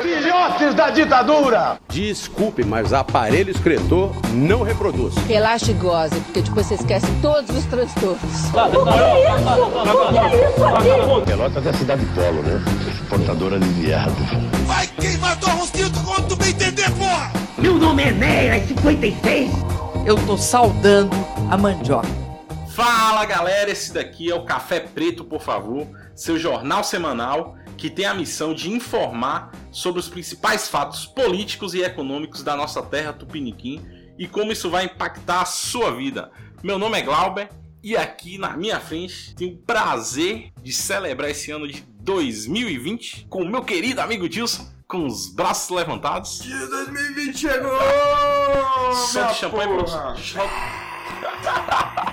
Filhotes da ditadura! Desculpe, mas aparelho excretor não reproduz. Relaxa e goze, porque depois você esquece todos os transtornos. Pelotas é a cidade polo, né? Exportadora de viado. Vai queimar tua rosquita quando tu bem entender, porra! Meu nome é Neira 56. Eu tô saudando a mandioca. Fala galera, esse daqui é o Café Preto, por favor, seu jornal semanal que tem a missão de informar sobre os principais fatos políticos e econômicos da nossa terra Tupiniquim e como isso vai impactar a sua vida. Meu nome é Glauber e aqui na minha frente tenho o prazer de celebrar esse ano de 2020 com o meu querido amigo Dilson, com os braços levantados. Dia 2020 chegou! Só de champanhe.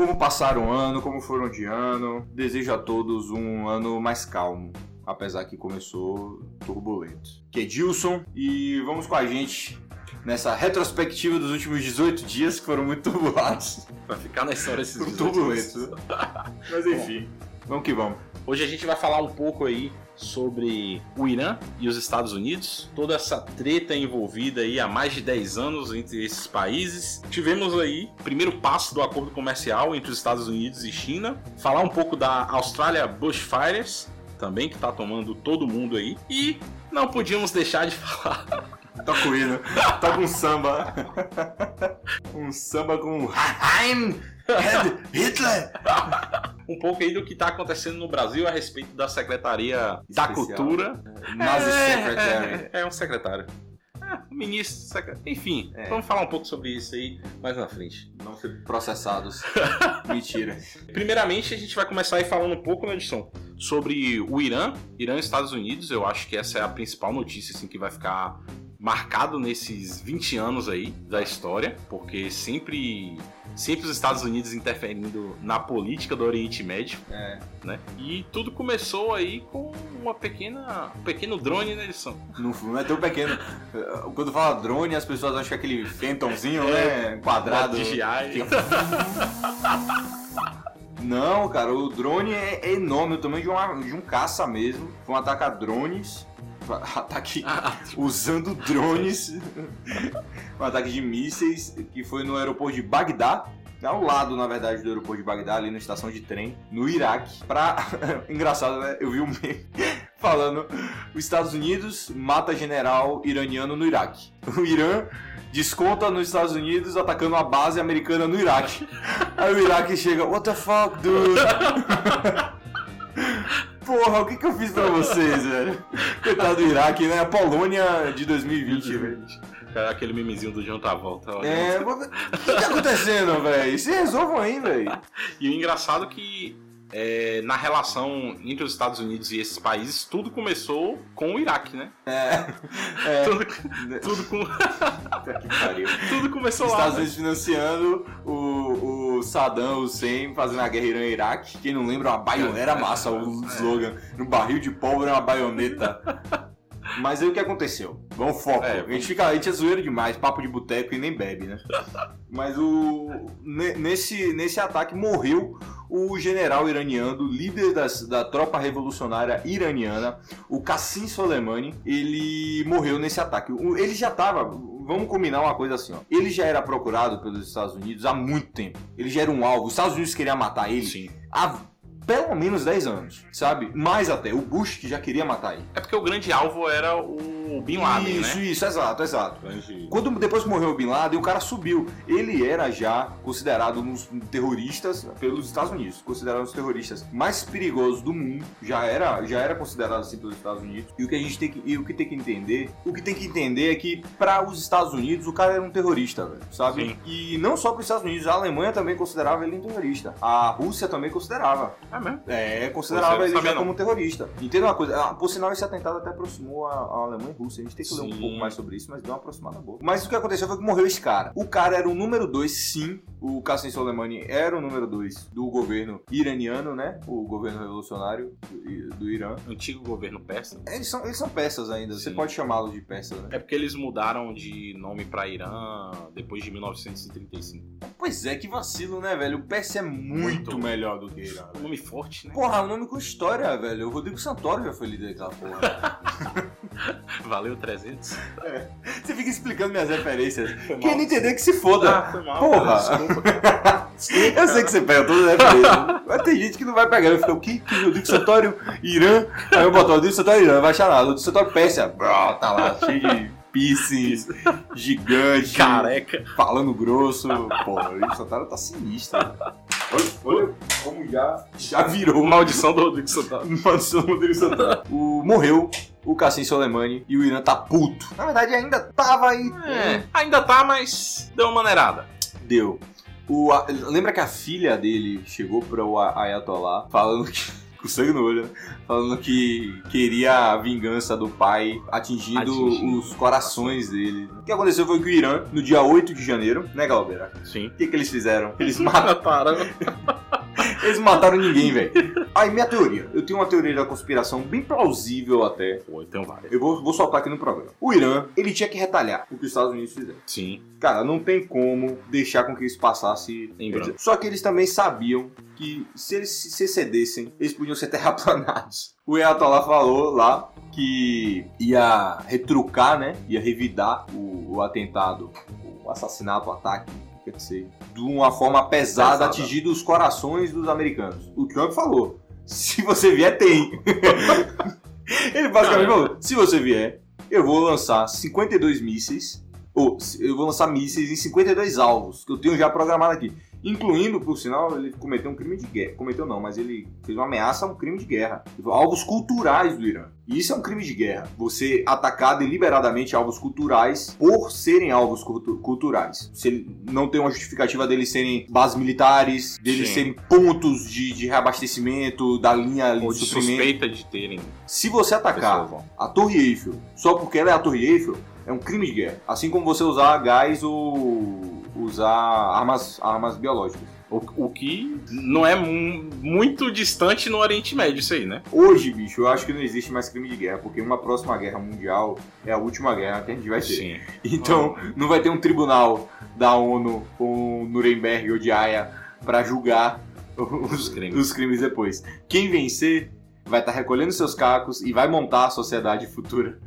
Como passaram o ano, como foram de ano. Desejo a todos um ano mais calmo, apesar que começou turbulento. Que é Dilson e vamos com a gente nessa retrospectiva dos últimos 18 dias que foram muito turbulados. Pra ficar na história esses 18 Turbulentos. dias. Mas enfim, vamos que vamos. Hoje a gente vai falar um pouco aí sobre o Irã e os Estados Unidos, toda essa treta envolvida aí há mais de 10 anos entre esses países. Tivemos aí o primeiro passo do acordo comercial entre os Estados Unidos e China, falar um pouco da Austrália Bushfires, também que tá tomando todo mundo aí, e não podíamos deixar de falar Toca o hino, toca um samba. um samba com Heim, Hitler. Um pouco aí do que tá acontecendo no Brasil a respeito da Secretaria da Especial. Cultura. Nazi É, Secretary. É, é um secretário. É, um ministro, secre- enfim, É. vamos falar um pouco sobre isso aí mais na frente. Não ser processados. Mentira. Primeiramente, a gente vai começar aí falando um pouco na edição sobre o Irã, Irã e Estados Unidos. Eu acho que essa é a principal notícia assim, que vai ficar marcado nesses 20 anos aí da história, porque sempre, sempre os Estados Unidos interferindo na política do Oriente Médio, É. né? E tudo começou aí com uma pequena, um pequeno drone na edição. Não, não é tão pequeno. Quando fala drone, as pessoas acham que é aquele Phantomzinho, né? Quadrado. DJI. Não, cara, o drone é enorme, o tamanho de, uma, de um caça mesmo. Foi um ataque a drones. Ataque usando drones. um ataque de mísseis que foi no aeroporto de Bagdá. Ao lado, na verdade, do aeroporto de Bagdá, ali na estação de trem, no Iraque. Pra. Engraçado, né? Eu vi um meme falando: os Estados Unidos mata general iraniano no Iraque. O Irã desconta nos Estados Unidos atacando a base americana no Iraque. Aí o Iraque chega: what the fuck, dude? Porra, o que, que eu fiz pra vocês, velho? Coitado do Iraque, né? A Polônia de 2020, velho. É aquele memezinho do John Travolta. olha. É, o que tá acontecendo, velho? Se resolvam aí, velho. E o engraçado é que é, na relação entre os Estados Unidos e esses países, tudo começou com o Iraque, né? É. É. Tudo, tudo, com- tudo começou Os lá. Estados né? Unidos financiando o, o Saddam Hussein fazendo a guerra Irã-Iraque. Quem não lembra, uma baioneta massa o slogan. No barril de pólvora, uma baioneta. Mas aí o que aconteceu? Vamos foco. É, a, gente fica, a gente é zoeiro demais, papo de boteco e nem bebe, né? Mas o ne- nesse, nesse ataque morreu o general iraniano, líder das- da tropa revolucionária iraniana, o Qassim Soleimani. Ele morreu nesse ataque. Ele já estava, vamos combinar uma coisa assim, ó. Ele já era procurado pelos Estados Unidos há muito tempo. Ele já era um alvo. Os Estados Unidos queriam matar ele Sim. há pelo menos 10 anos, sabe? Mais até. O Bush que já queria matar ele. É porque o grande alvo era o Bin Laden, isso, né? isso, exato, exato. Grande- Quando depois que morreu o Bin Laden, o cara subiu. Ele era já considerado um dos terroristas pelos Estados Unidos, considerado um dos terroristas mais perigosos do mundo. Já era, já era considerado assim pelos Estados Unidos. E o que a gente tem que, e o que tem que entender, o que tem que entender é que para os Estados Unidos o cara era um terrorista, velho, sabe? Sim. E não só para os Estados Unidos, a Alemanha também considerava ele um terrorista. A Rússia também considerava. É mesmo? É, considerava Você ele já não. como terrorista. Entenda uma coisa, ah, por sinal esse atentado até aproximou a, a Alemanha e Rússia. A gente tem que ler um pouco mais sobre isso, mas deu uma aproximada boa. Mas o que aconteceu foi que morreu esse cara. O cara era o número 2, sim. O Qasem Soleimani era o número 2 do governo iraniano, né? O governo revolucionário do, do Irã. Antigo governo persa. Eles são, eles são persas ainda, você Sim. pode chamá-los de persas, né? É porque eles mudaram de nome pra Irã depois de 1935. Pois é, que vacilo, né, velho? O persa é muito, Muito. melhor do que o Irã. Velho. nome forte, né? Porra, o nome com história, velho. O Rodrigo Santoro já foi líder daquela porra. Valeu 300. Você fica explicando minhas referências. Quem não entender que se foda. Ah, foi mal. Porra. Desculpa, cara. Eu sei que você pega todas as referências. Mas tem gente que não vai pegar. Eu fico, o que? que o diccionário Irã. Aí eu boto o diccionário Irã, não vai achar nada. O diccionário Pérsia, bró, tá lá, cheio de piercings, gigante, Careca. falando grosso. Porra, o diccionário tá sinistro. Olha, olha como já, já virou Maldição do Rodrigo Santana. maldição do Rodrigo Santana. O, morreu o Cassim Soleimani e o Irã tá puto. Na verdade, ainda tava aí. É, ainda tá, mas deu uma maneirada. Deu. O, a- lembra que a filha dele chegou para o Ayatollah falando que. Com sangue no olho, né? Falando que queria a vingança do pai atingindo, Atingindo. os corações dele. O que aconteceu foi que o Irã, no dia 8 de janeiro, né, Galbeira? Sim. O que, que eles fizeram? Eles mataram, eles mataram ninguém, velho. Aí, minha teoria. Eu tenho uma teoria da conspiração bem plausível até. Pô, tem várias. Eu vou, vou soltar aqui no programa. O Irã, ele tinha que retalhar o que os Estados Unidos fizeram. Sim. Cara, não tem como deixar com que isso passasse Em branco. Só que eles também sabiam que se eles se excedessem, eles podiam ser terraplanados. O Ayatollah falou lá que ia retrucar, né? Ia revidar o, o atentado, o assassinato, o ataque, quer dizer, de uma forma pesada, Pesada. atingindo os corações dos americanos. O Trump falou: se você vier, tem. Ele basicamente Não, falou: se você vier, eu vou lançar 52 mísseis. Ou eu vou lançar mísseis em 52 alvos, que eu tenho já programado aqui. Incluindo, por sinal, ele cometeu um crime de guerra. Cometeu não, mas ele fez uma ameaça a um crime de guerra. Alvos culturais do Irã. E isso é um crime de guerra. Você atacar deliberadamente alvos culturais por serem alvos cultu- culturais. Se não tem uma justificativa deles serem bases militares, deles Sim. serem pontos de, de reabastecimento da linha Ou de de suprimento. suspeita de terem Se você atacar pessoas a Torre Eiffel só porque ela é a Torre Eiffel, é um crime de guerra. Assim como você usar gás ou usar armas, armas biológicas. O, o que não é mu- muito distante no Oriente Médio, isso aí, né? Hoje, bicho, eu acho que não existe mais crime de guerra, porque uma próxima guerra mundial é a última guerra que a gente vai ter. Sim. Então, não vai ter um tribunal da ONU ou Nuremberg ou de Haia pra julgar os, crimes. os crimes depois. Quem vencer vai estar recolhendo seus cacos e vai montar a sociedade futura.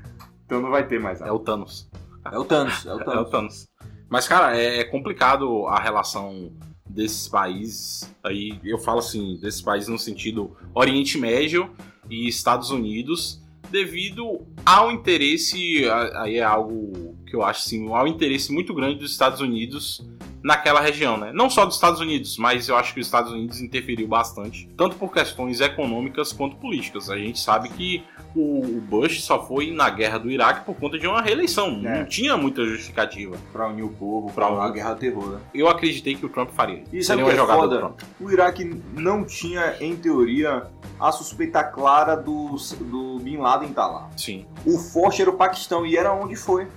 Então não vai ter mais É nada. o Thanos. É o Thanos, é o É o Thanos. Mas, cara, é é complicado a relação desses países. Aí eu falo assim, desses países no sentido Oriente Médio e Estados Unidos, devido ao interesse, aí é algo que eu acho assim, ao interesse muito grande dos Estados Unidos naquela região, né? Não só dos Estados Unidos, mas eu acho que os Estados Unidos interferiu bastante, tanto por questões econômicas quanto políticas. A gente sabe que o Bush só foi na guerra do Iraque por conta de uma reeleição, É. não tinha muita justificativa. Pra unir o povo, Pra pra uma guerra terror, né? Eu acreditei que o Trump faria. E sabe Seria o uma que é jogada foda? do Trump. O Iraque não tinha, em teoria, a suspeita clara do, do Bin Laden estar lá. Sim. O forte era o Paquistão e era onde foi.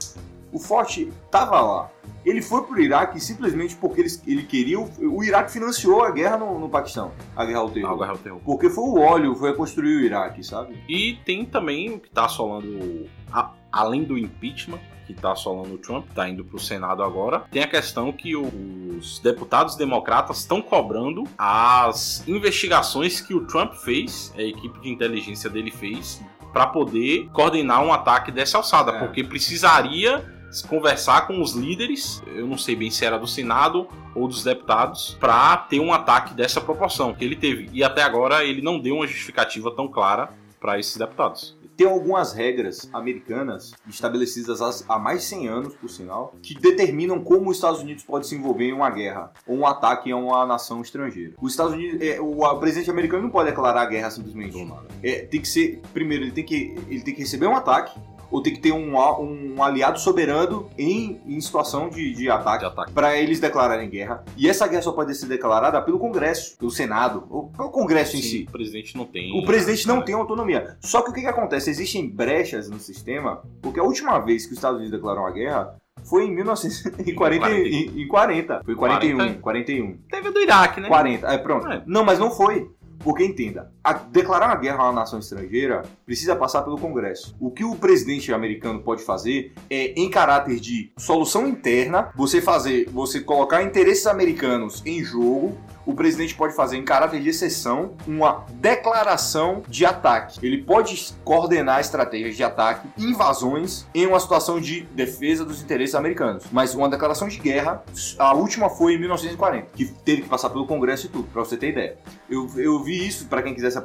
O forte tava lá. Ele foi pro Iraque simplesmente porque ele, ele queria. O, o Iraque financiou a guerra no, no Paquistão, a guerra ao terror. A guerra ao terror. Porque foi o óleo, foi construir o Iraque, sabe? E tem também o que tá assolando, a- além do impeachment, que tá assolando o Trump, tá indo pro Senado agora, tem a questão que os deputados democratas estão cobrando as investigações que o Trump fez, a equipe de inteligência dele fez, para poder coordenar um ataque dessa alçada, É. porque precisaria conversar com os líderes, eu não sei bem se era do Senado ou dos deputados, para ter um ataque dessa proporção que ele teve. E até agora ele não deu uma justificativa tão clara para esses deputados. Tem algumas regras americanas estabelecidas há- mais de 100 anos, por sinal, que determinam como os Estados Unidos pode se envolver em uma guerra ou um ataque a uma nação estrangeira. Os Estados Unidos, é, o, presidente americano não pode declarar a guerra simplesmente. É, tem que ser, primeiro, ele tem que, ele tem que receber um ataque ou tem que ter um, um aliado soberano em, em situação de, de ataque. De ataque. Para eles declararem guerra. E essa guerra só pode ser declarada pelo Congresso, pelo Senado, ou pelo Congresso em Sim, si. o presidente não tem. O presidente não tem autonomia. Só que o que, que acontece? Existem brechas no sistema, porque a última vez que os Estados Unidos declararam a guerra foi em 1940. Em, em 40. Foi 41. 40. 41. Teve do Iraque, né? 40. É, pronto. É. Não, mas não foi. Porque entenda, a- declarar uma guerra a uma nação estrangeira precisa passar pelo Congresso. O que o presidente americano pode fazer é, em caráter de solução interna, você fazer, você colocar interesses americanos em jogo, o presidente pode fazer, em caráter de exceção, uma declaração de ataque. Ele pode coordenar estratégias de ataque, invasões, em uma situação de defesa dos interesses americanos. Mas uma declaração de guerra, a última foi em 1940, que teve que passar pelo Congresso e tudo, pra você ter ideia. Eu, eu vi isso, para quem quiser se,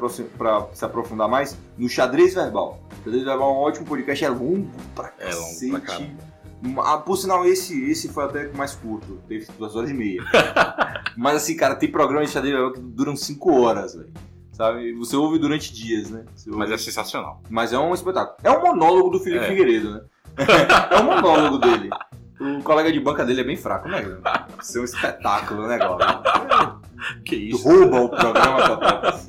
se aprofundar mais, no Xadrez Verbal. Xadrez Verbal é um ótimo podcast, é longo pra É longo cacete. pra caramba. Ah, por sinal, esse, esse foi até o mais curto. Teve duas horas e meia. Mas assim, cara, tem programas de xadrez que duram cinco horas, velho. Sabe? Você ouve durante dias, né? Mas é sensacional. Mas é um espetáculo. É um monólogo do Felipe É. Figueiredo, né? é um monólogo dele. O colega de banca dele é bem fraco, né? Isso é um espetáculo negócio. Que isso? Rouba o programa total.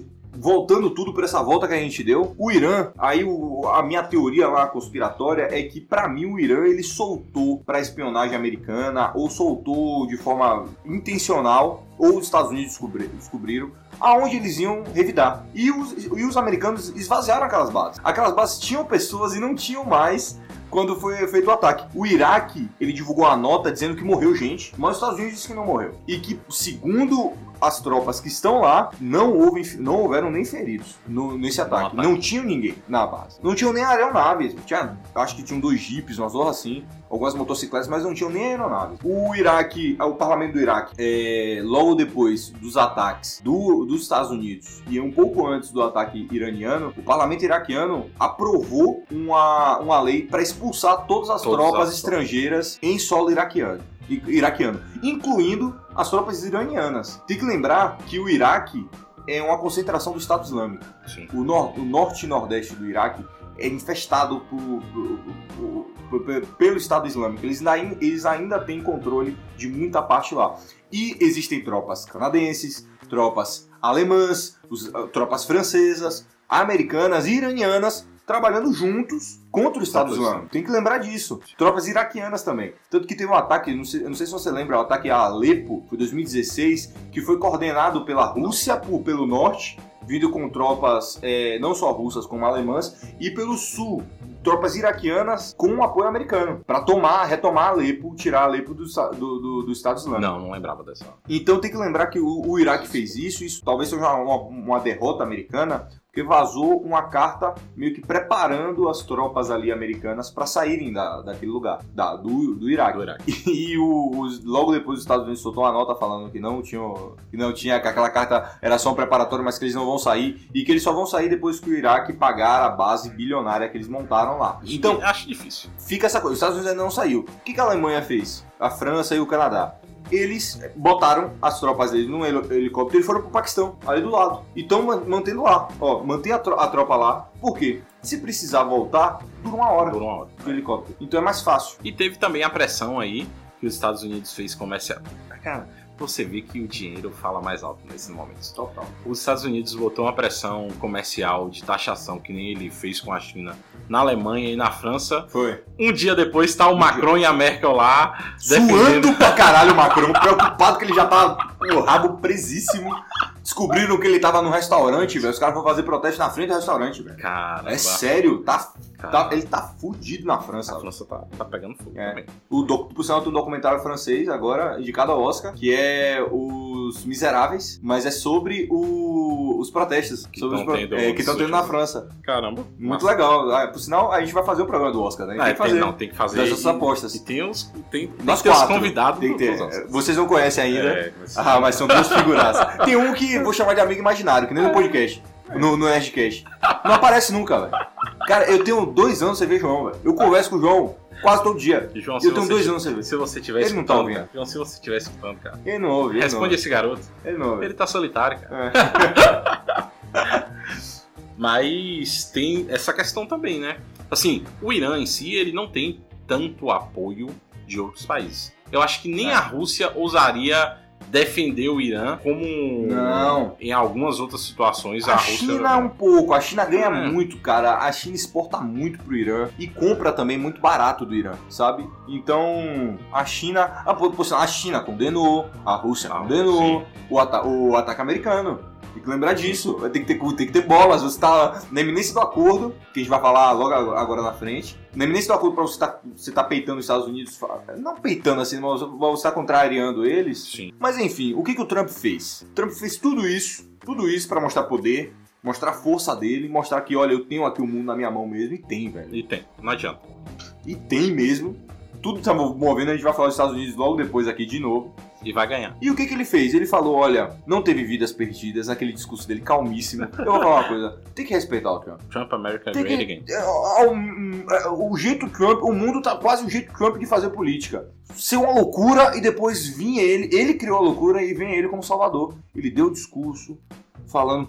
Voltando tudo para essa volta que a gente deu, o Irã, aí o- a minha teoria lá conspiratória é que pra mim o Irã ele soltou pra espionagem americana ou soltou de forma intencional ou os Estados Unidos descobri- descobriram aonde eles iam revidar. E os, e os americanos esvaziaram aquelas bases. Aquelas bases tinham pessoas e não tinham mais quando foi feito o ataque. O Iraque, ele divulgou uma nota dizendo que morreu gente, mas os Estados Unidos disse que não morreu. E que, segundo as tropas que estão lá, não, houve, não houveram nem feridos no- nesse ataque. Não tinham ninguém na base. Não tinham nem aeronaves. Tinha, acho que tinham dois jipes, umas horas assim, algumas motocicletas, mas não tinham nem aeronaves. O Iraque, o parlamento do Iraque, é, logo depois dos ataques do- dos Estados Unidos e um pouco antes do ataque iraniano, o parlamento iraquiano aprovou uma, uma lei para expulsar todas as Todas tropas as- estrangeiras em solo iraquiano. Iraquiano, incluindo as tropas iranianas. Tem que lembrar que o Iraque é uma concentração do Estado Islâmico. Sim. O, nor- o norte e nordeste do Iraque é infestado por- por- por- por- por- pelo Estado Islâmico. Eles ainda, eles ainda têm controle de muita parte lá. E existem tropas canadenses, tropas alemãs, os- ah, tropas francesas, americanas e iranianas trabalhando juntos contra o Estado Islâmico. Tem que lembrar disso. Tropas iraquianas também. Tanto que teve um ataque, não sei, não sei se você lembra, o ataque a Alepo, foi 2016, que foi coordenado pela Rússia por- pelo norte, vindo com tropas é, não só russas como alemãs, e pelo sul, tropas iraquianas com apoio americano, para tomar, retomar Alepo, tirar Alepo do, do, do- do Estado Islâmico. Não, não lembrava dessa. Então tem que lembrar que o, o Iraque fez isso, isso talvez seja uma, uma derrota americana, porque vazou uma carta meio que preparando as tropas ali americanas para saírem da, daquele lugar, da, do, do Iraque. Do Iraque. E o, os- logo depois os Estados Unidos soltou uma nota falando que não tinha, que não tinha, que aquela carta era só um preparatório, mas que eles não vão sair e que eles só vão sair depois que o Iraque pagar a base bilionária que eles montaram lá. Então, acho difícil. fica essa coisa. Os Estados Unidos ainda não saiu. O que, que a Alemanha fez? A França e o Canadá. Eles botaram as tropas deles num heli- helicóptero e foram pro Paquistão, ali do lado. E estão mantendo lá. Ó, mantém a, tro- a tropa lá. Por quê? Se precisar voltar, dura uma hora Por uma hora. do helicóptero. Então é mais fácil. E teve também a pressão aí que os Estados Unidos fez comercial. Cara, você vê que o dinheiro fala mais alto nesses momentos. Total. Os Estados Unidos botou uma pressão comercial de taxação que nem ele fez com a China na Alemanha e na França. Foi. Um dia depois tá o Macron e a Merkel lá. Suando pra caralho o Macron, preocupado que ele já tava com o rabo presíssimo. Descobriram que ele tava no restaurante, velho. Os caras vão fazer protesto na frente do restaurante, velho. Caramba, É sério, tá, cara, tá- ele tá fudido na França. a. França tá, tá pegando fogo É. também. O doc, por sinal, tem um documentário francês agora, indicado ao Oscar, que é Os Miseráveis, mas é sobre o- os protestos Que sobre os tão pro- tendo é, que estão tendo na França. Caramba. Muito massa. legal. Ah, por sinal, a gente vai fazer o programa do Oscar, né? Ah, tem que fazer. tem, não, tem que fazer. Das nossas apostas. E tem os. Tem, tem Nós quatro. convidados Tem que ter. Vocês não conhecem ainda. É, mas- Ah, mas são duas figuras. Tem um que vou chamar de amigo imaginário, que nem no podcast. No, no Nerdcast. Não aparece nunca, velho. Cara, eu tenho dois anos sem ver João, velho. Eu converso com o João quase todo dia. João, Eu tenho dois anos sem ver. Se você tiver Ele não tá ouvindo. cara. João, se você estiver escutando, cara. Ele não ouve. Ele não Responde ouve. esse garoto. Ele não ouve. Ele tá solitário, cara. É. Mas tem essa questão também, né? Assim, o Irã em si, ele não tem tanto apoio de outros países. Eu acho que nem É. a Rússia ousaria defender o Irã como Não. em algumas outras situações a, A Rússia China um pouco, a China ganha É. muito, cara. A China exporta muito pro Irã e compra também muito barato do Irã, sabe? Então, a China, a, a China condenou, a Rússia Ah, condenou sim. o, ata- o ataque americano. Tem que lembrar disso. Tem que ter, tem que ter bolas. Você tá na eminência do acordo, que a gente vai falar logo agora na frente. Na eminência do acordo pra você tá, você tá peitando os Estados Unidos. Não peitando assim, mas você tá contrariando eles. Sim. Mas enfim, o que, que o Trump fez? O Trump fez tudo isso, tudo isso para mostrar poder, mostrar a força dele, mostrar que, olha, eu tenho aqui o mundo na minha mão mesmo. E tem, velho. E tem, não adianta. E tem mesmo. Tudo tá movendo, a gente vai falar dos Estados Unidos logo depois aqui de novo. E vai ganhar. E o que, que ele fez? Ele falou: olha, não teve vidas perdidas, aquele discurso dele calmíssimo. Eu vou falar uma coisa: tem que respeitar o Trump. Trump America Tem Great que, Again. é, é, o, o jeito Trump, o mundo tá quase o jeito Trump de fazer política. Ser uma loucura e depois vir ele, ele criou a loucura e vem ele como salvador. Ele deu o discurso, falando,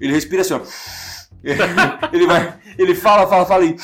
ele respira assim, ó. ele vai, ele fala, fala, fala e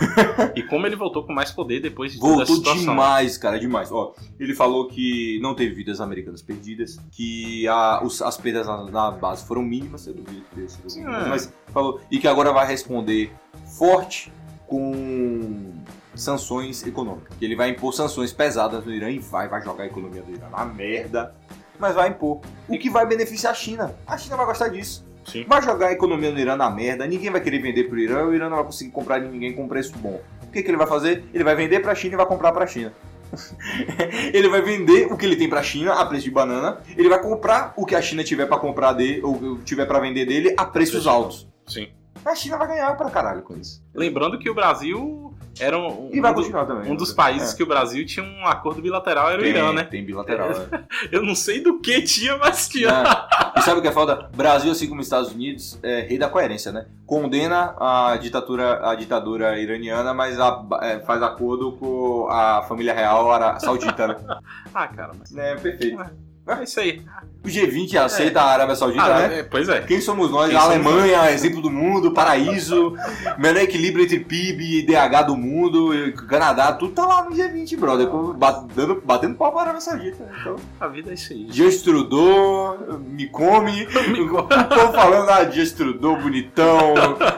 E como ele voltou com mais poder depois de toda Voltou a situação. demais, cara, demais. Ó, ele falou que não teve vidas americanas perdidas, que a- os- as perdas na, na base foram mínimas, eu duvido que mínimas, É. mas falou, e que agora vai responder forte com sanções econômicas. Que ele vai impor sanções pesadas no Irã e vai, vai jogar a economia do Irã na merda, mas vai impor. O que vai beneficiar a China. A China vai gostar disso. Sim. Vai jogar a economia no Irã na merda, ninguém vai querer vender pro Irã, o Irã não vai conseguir comprar de ninguém com preço bom. O que, que ele vai fazer? Ele vai vender pra China e vai comprar pra China. ele vai vender o que ele tem pra China a preço de banana, ele vai comprar o que a China tiver pra comprar dele, ou tiver pra vender dele a preços altos. Sim. A China vai ganhar pra caralho com isso. Lembrando que o Brasil era um, E vai um do- continuar também. um dos né? países É. que o Brasil tinha um acordo bilateral, era o tem, Irã, né? Tem bilateral, né? Eu não sei do que tinha, mas tinha. Né? E sabe o que é foda? Brasil, assim como Estados Unidos, é rei da coerência, né? Condena a ditadura, a ditadura iraniana, mas a- é, faz acordo com a família real saudita, né? Ah, cara, mas. É, perfeito. É isso aí. O G20 aceita a Arábia Saudita, Ah, né? é, pois é. Quem somos nós? Quem a Alemanha, exemplo do mundo, paraíso, menor equilíbrio entre PIB e DH do mundo, e Canadá, tudo tá lá no G20, brother. Batendo, batendo pau pra Arábia Saudita. Então, A vida é isso aí. Trudeau, me come. O povo falando, ah, Trudeau, bonitão,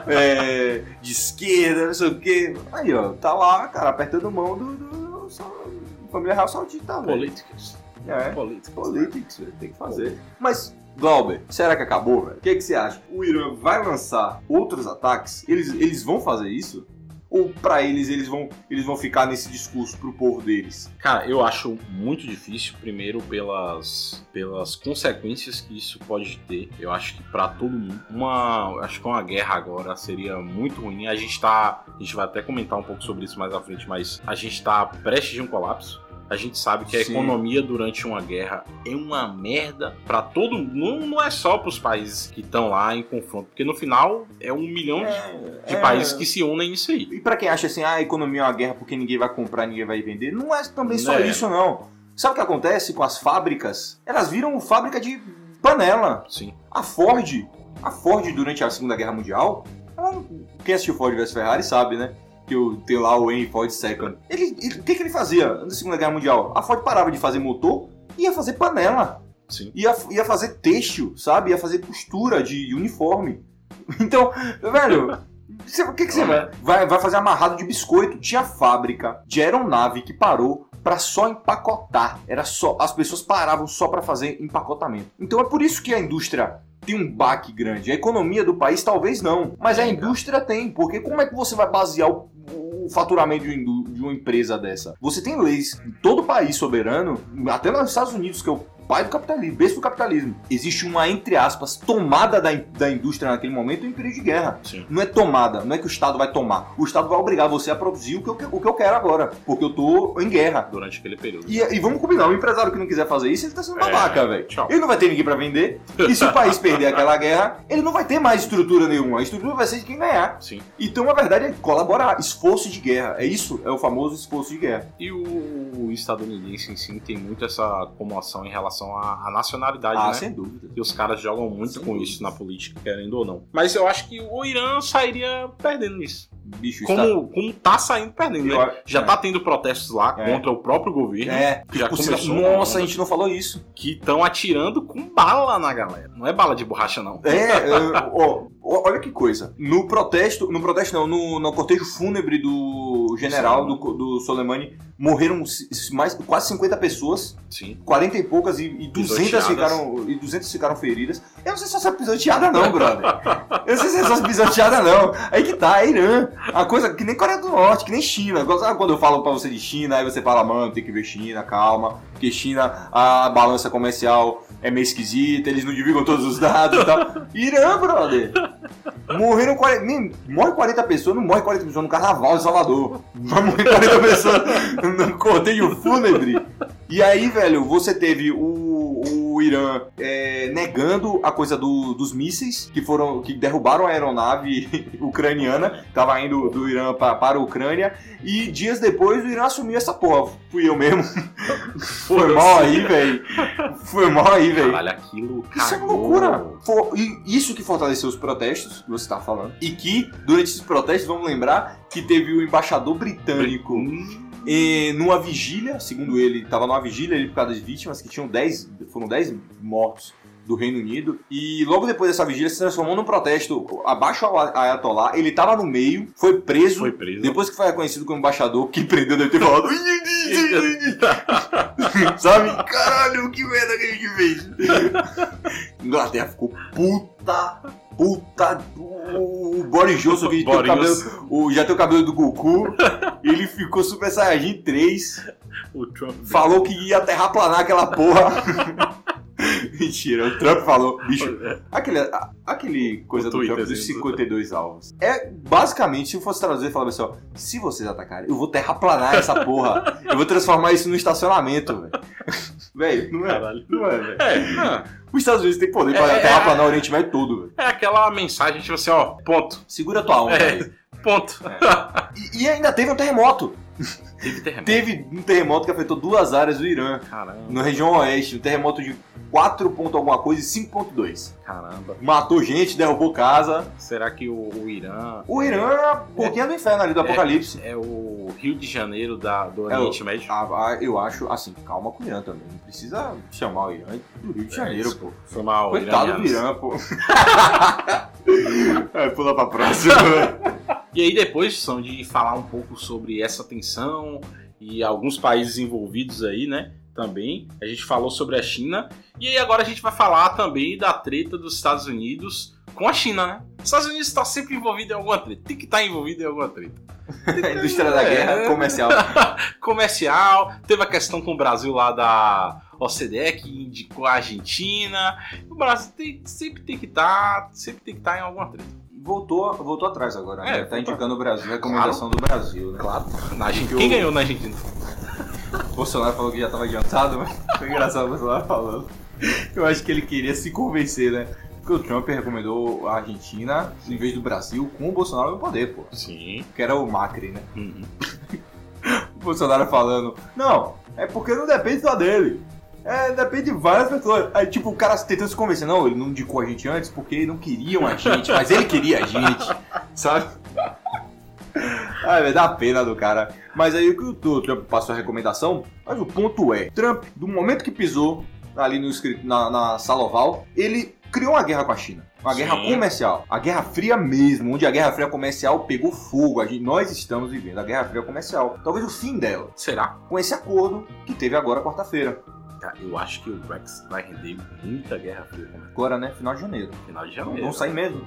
é, de esquerda, não sei o quê. Aí, ó, tá lá, cara, apertando mão do, do, do família real saudita, velho. Políticas. É. Políticas. Politics, velho, tem que fazer. Mas, Glauber, será que acabou, velho? O que, que você acha? O Irã vai lançar outros ataques? Eles, eles vão fazer isso? Ou pra eles, eles vão, eles vão ficar nesse discurso pro povo deles? Cara, eu acho muito difícil, primeiro pelas, pelas consequências que isso pode ter. Eu acho que pra todo mundo, uma, acho que uma guerra agora seria muito ruim. A gente tá, a gente vai até comentar um pouco sobre isso mais à frente, mas a gente tá prestes de um colapso. A gente sabe que a Sim. economia durante uma guerra é uma merda pra todo mundo. Não, não é só pros países que estão lá em confronto, porque no final é um milhão de, de é. países que se unem nisso aí. E pra quem acha assim, ah, a economia é uma guerra porque ninguém vai comprar, ninguém vai vender, não é também só É. isso, não. Sabe o que acontece com as fábricas? Elas viram fábrica de panela. Sim. A Ford, a Ford durante a Segunda Guerra Mundial, ela quem assistiu Ford vs Ferrari sabe, né? Que o- tem lá o Henry Ford Second. Ele, ele- o que, que ele fazia na Segunda Guerra Mundial? A Ford parava de fazer motor e ia fazer panela. Sim. Ia, ia fazer têxtil, sabe? Ia fazer costura de uniforme. Então, velho, você- o que, que você vai? vai? Vai fazer amarrado de biscoito. Tinha fábrica de aeronave que parou pra só empacotar. Era só as pessoas paravam só pra fazer empacotamento. Então é por isso que a indústria tem um baque grande. A economia do país talvez não, mas a indústria tem. Porque como é que você vai basear o, o faturamento de uma, empresa dessa? Você tem leis em todo país soberano, até nos Estados Unidos, que o pai do capitalismo, berço do capitalismo. Existe uma, entre aspas, tomada da, da indústria naquele momento em período de guerra. Sim. Não é tomada, não é que o Estado vai tomar. O Estado vai obrigar você a produzir o que eu, o que eu quero agora, porque eu tô em guerra. Durante aquele período. E, e vamos combinar, o empresário que não quiser fazer isso, ele tá sendo É, babaca, velho. tchau. Ele não vai ter ninguém pra vender. E se o país perder aquela guerra, ele não vai ter mais estrutura nenhuma. A estrutura vai ser de quem ganhar. Sim. Então, a verdade é colaborar. Esforço de guerra. É isso, é o famoso esforço de guerra. E o estadunidense em si tem muito essa comoção em relação à, à nacionalidade, Ah, né? sem dúvida. E os caras jogam muito Sem com dúvida. isso na política, querendo ou não. Mas eu acho que o Irã sairia perdendo nisso. Bicho, está... Como, como tá saindo perdendo, né? Eu Já é. tá tendo protestos lá É. contra o próprio governo. É, já começou. Nossa, a gente não falou isso. Que estão atirando com bala na galera. Não é bala de borracha, não. É, é, ó, olha que coisa. No protesto, no protesto não, no, no cortejo fúnebre do general do, do Soleimani, morreram mais, quase 50 pessoas, Sim. 40 e poucas, e, e 200 Pisoteadas. ficaram, e 200 ficaram feridas. Eu não sei se é só pisoteada não, brother. Eu não sei se é só pisoteada não. Aí que tá, é Irã. A coisa que nem Coreia do Norte, que nem China. Sabe quando eu falo pra você de China, aí você fala, mano, tem que ver China, calma. Porque China, a balança comercial é meio esquisita, eles não divulgam todos os dados e tal. Irã, brother. Morreram 40, nem, morre 40 pessoas, não morre 40 pessoas no carnaval de Salvador. Vai morrer 40 pessoas no cortejo fúnebre. E aí, velho, você teve o, o Irã é, negando a coisa do- dos mísseis que foram que derrubaram a aeronave ucraniana, que tava indo do Irã pra, para a Ucrânia, e dias depois o Irã assumiu essa porra. Fui eu mesmo. Foi mal aí, velho. Foi mal aí, velho. Caralho, aquilo. Isso é uma cagou. loucura. Isso que fortaleceu os protestos, que você tá falando. E que, durante esses protestos, vamos lembrar que teve o embaixador britânico Hum, e numa vigília, segundo ele, estava numa vigília ele por causa das vítimas, que tinham 10, foram 10 mortos do Reino Unido. E logo depois dessa vigília se transformou num protesto abaixo ao Ayatollah. Ele estava no meio, foi preso. Foi preso. Depois que foi reconhecido como embaixador, quem prendeu deve ter falado. Sabe? Caralho, que merda que a gente fez. Inglaterra ficou puta, puta. O Boris Johnson, que tem o Boris. cabelo, o, já tem o cabelo do Goku, ele ficou Super Saiyajin 3, O Trump. falou que ia terraplanar aquela porra. Mentira, o Trump falou, bicho, aquele, a- aquele coisa O do Twitter Trump dos dele. 52 alvos. É, basicamente, se eu fosse traduzir, falava assim, ó, se vocês atacarem, eu vou terraplanar essa porra, eu vou transformar isso num estacionamento, velho. Velho, não é, Caralho. não é, velho. É, não. Os Estados Unidos têm poder pra É, é, terraplanar o Oriente Médio todo, velho. é aquela mensagem, tipo assim, ó, ponto. Segura tua onda, É. velho. Ponto. E, e ainda teve um terremoto. Teve terremoto. Teve um terremoto que afetou duas áreas do Irã, Caramba, na região oeste, um terremoto de 4 ponto alguma coisa e 5.2. caramba. Matou gente, derrubou casa. Será que o, o Irã O Irã é a boquinha do inferno ali do apocalipse. é o Rio de Janeiro da, do É o- Oriente Médio? Ah, ah, eu acho, assim, calma com o Irã também. Não precisa chamar o Irã do Rio de Janeiro, pô. Foi mal, Coitado do iranianos. Irã, pô. é, pula pra próxima. E aí depois, são de falar um pouco sobre essa tensão e alguns países envolvidos aí, né? Também. A gente falou sobre a China. E aí agora a gente vai falar também da treta dos Estados Unidos com a China, né? Os Estados Unidos está sempre envolvido em alguma treta. Tem que estar envolvido em alguma treta. A indústria da guerra É. comercial. Comercial. Teve a questão com o Brasil lá da OCDE, que indicou a Argentina. O Brasil tem- sempre tem que estar. sempre tem que estar em alguma treta. Voltou, voltou atrás agora, né? É, tá voltou. indicando o Brasil, recomendação do Brasil, né? Claro. Na Argentina. Que Quem ganhou na Argentina? O Bolsonaro falou que já tava adiantado, mas foi engraçado o Bolsonaro falando. Eu acho que ele queria se convencer, né? Porque o Trump recomendou a Argentina em vez do Brasil com o Bolsonaro no poder, pô. Sim. Que era o Macri, né? Uhum. O Bolsonaro falando, não, é porque não depende só dele. É, depende de várias pessoas. Aí, tipo, o cara tentando se convencer, não, ele não indicou a gente antes porque não queriam a gente, mas ele queria a gente, sabe? Ai, vai dar pena do cara. Mas aí o que o Trump passou a recomendação, mas o ponto é, Trump, do momento que pisou ali no, na, na sala oval, ele criou uma guerra com a China. Uma Sim. guerra comercial. A Guerra Fria mesmo, onde a Guerra Fria comercial pegou fogo. A gente- nós estamos vivendo a Guerra Fria comercial. Talvez o fim dela. Será? Com esse acordo que teve agora quarta-feira. Cara, eu acho que o Brexit vai render muita guerra fria né? Agora, né? Final de janeiro. Final de janeiro. Vamos sair mesmo.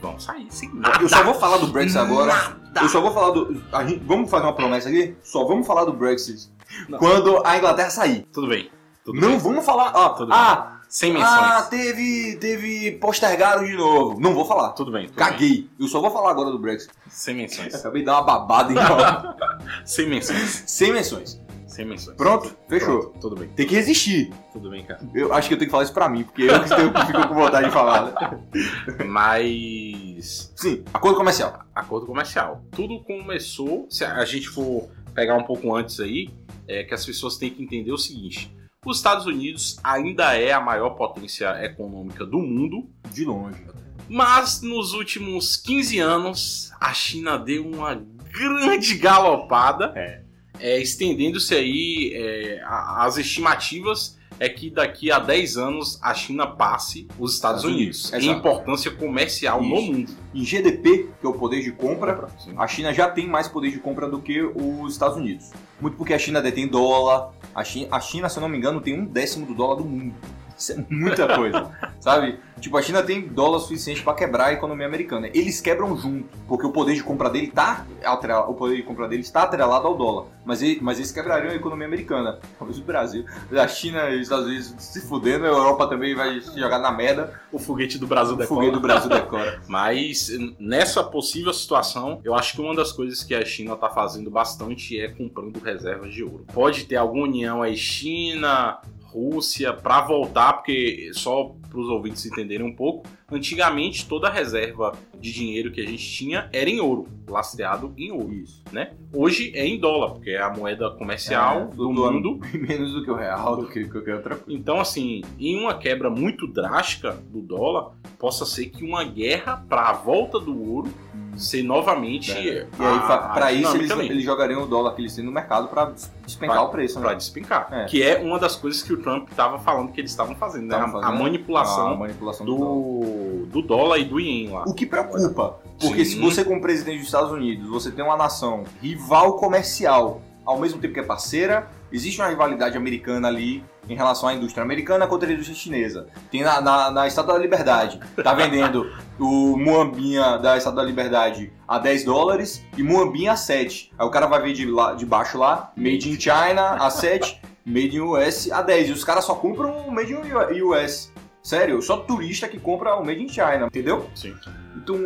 Vamos sair, sim. Eu só vou falar do Brexit agora. Nada. Eu só vou falar do. a gente- vamos fazer uma promessa aqui? Só vamos falar do Brexit Não. quando a Inglaterra sair. Tudo bem. Tudo não bem. vamos falar. Ó, Tudo ah, Sem menções. ah, teve. Teve. Postergaram de novo. Não vou falar. Tudo bem. Tudo bem. Caguei. Eu só vou falar agora do Brexit. Sem menções. Acabei de dar uma babada então. Sem menções. Sem menções. Sem menções. Pronto? Fechou. Pronto, Tudo bem. Tem que resistir. Tudo bem, cara. Eu acho que eu tenho que falar isso pra mim, porque eu que fico com vontade de falar. né? Mas. Sim, acordo comercial. Acordo comercial. Tudo começou. Se a gente for pegar um pouco antes aí, é que as pessoas têm que entender o seguinte: os Estados Unidos ainda é a maior potência econômica do mundo. De longe. Mas nos últimos 15 anos, a China deu uma grande galopada, É. é, estendendo-se aí é, as estimativas é que daqui a 10 anos a China passe os Estados Unidos, Unidos, em importância comercial no Isso. mundo. Em GDP, que é o poder de compra, a China já tem mais poder de compra do que os Estados Unidos. Muito porque a China detém dólar. A China, a China, se eu não me engano, tem um décimo do dólar do mundo. Isso é muita coisa, sabe? Tipo, a China tem dólar suficiente pra quebrar a economia americana. Eles quebram junto, porque o poder de compra dele tá atrelado, o poder de compra dele está atrelado ao dólar. Mas, ele- mas eles quebrariam a economia americana. Talvez o Brasil, a China e os Estados Unidos se fudendo, a Europa também vai se jogar na merda. O foguete do Brasil O decola. foguete do Brasil decora. Mas nessa possível situação, eu acho que uma das coisas que a China está fazendo bastante é comprando reservas de ouro. Pode ter alguma união aí China, Rússia para voltar, porque só para os ouvintes entenderem um pouco, antigamente toda a reserva de dinheiro que a gente tinha era em ouro, lastreado em ouro, Isso. né? Hoje é em dólar, porque é a moeda comercial É, do flutuando mundo. menos do que o real, do que qualquer outra coisa. Então, assim, em uma quebra muito drástica do dólar, possa ser que uma guerra para a volta do ouro ser novamente. É. E aí, a- fa- a pra isso, eles, eles jogariam o dólar que eles têm no mercado pra despencar o preço, Pra né? despencar. É. Que é uma das coisas que o Trump estava falando que eles estavam fazendo, né? Tavam A- fazendo manipulação a manipulação do dólar. do, do dólar e do ien lá. O que preocupa, porque Sim. se você, como presidente dos Estados Unidos, você tem uma nação rival comercial, ao mesmo tempo que é parceira, existe uma rivalidade americana ali em relação à indústria americana contra a indústria chinesa. Tem na, na, na Estátua da Liberdade, tá vendendo o Muambinha da Estátua da Liberdade a 10 dólares e Muambinha a 7. Aí o cara vai ver de, lá, de baixo lá, Made in China a 7, Made in US a 10. E os caras só compram o Made in US. Sério, só turista que compra o Made in China, entendeu? Sim. Então,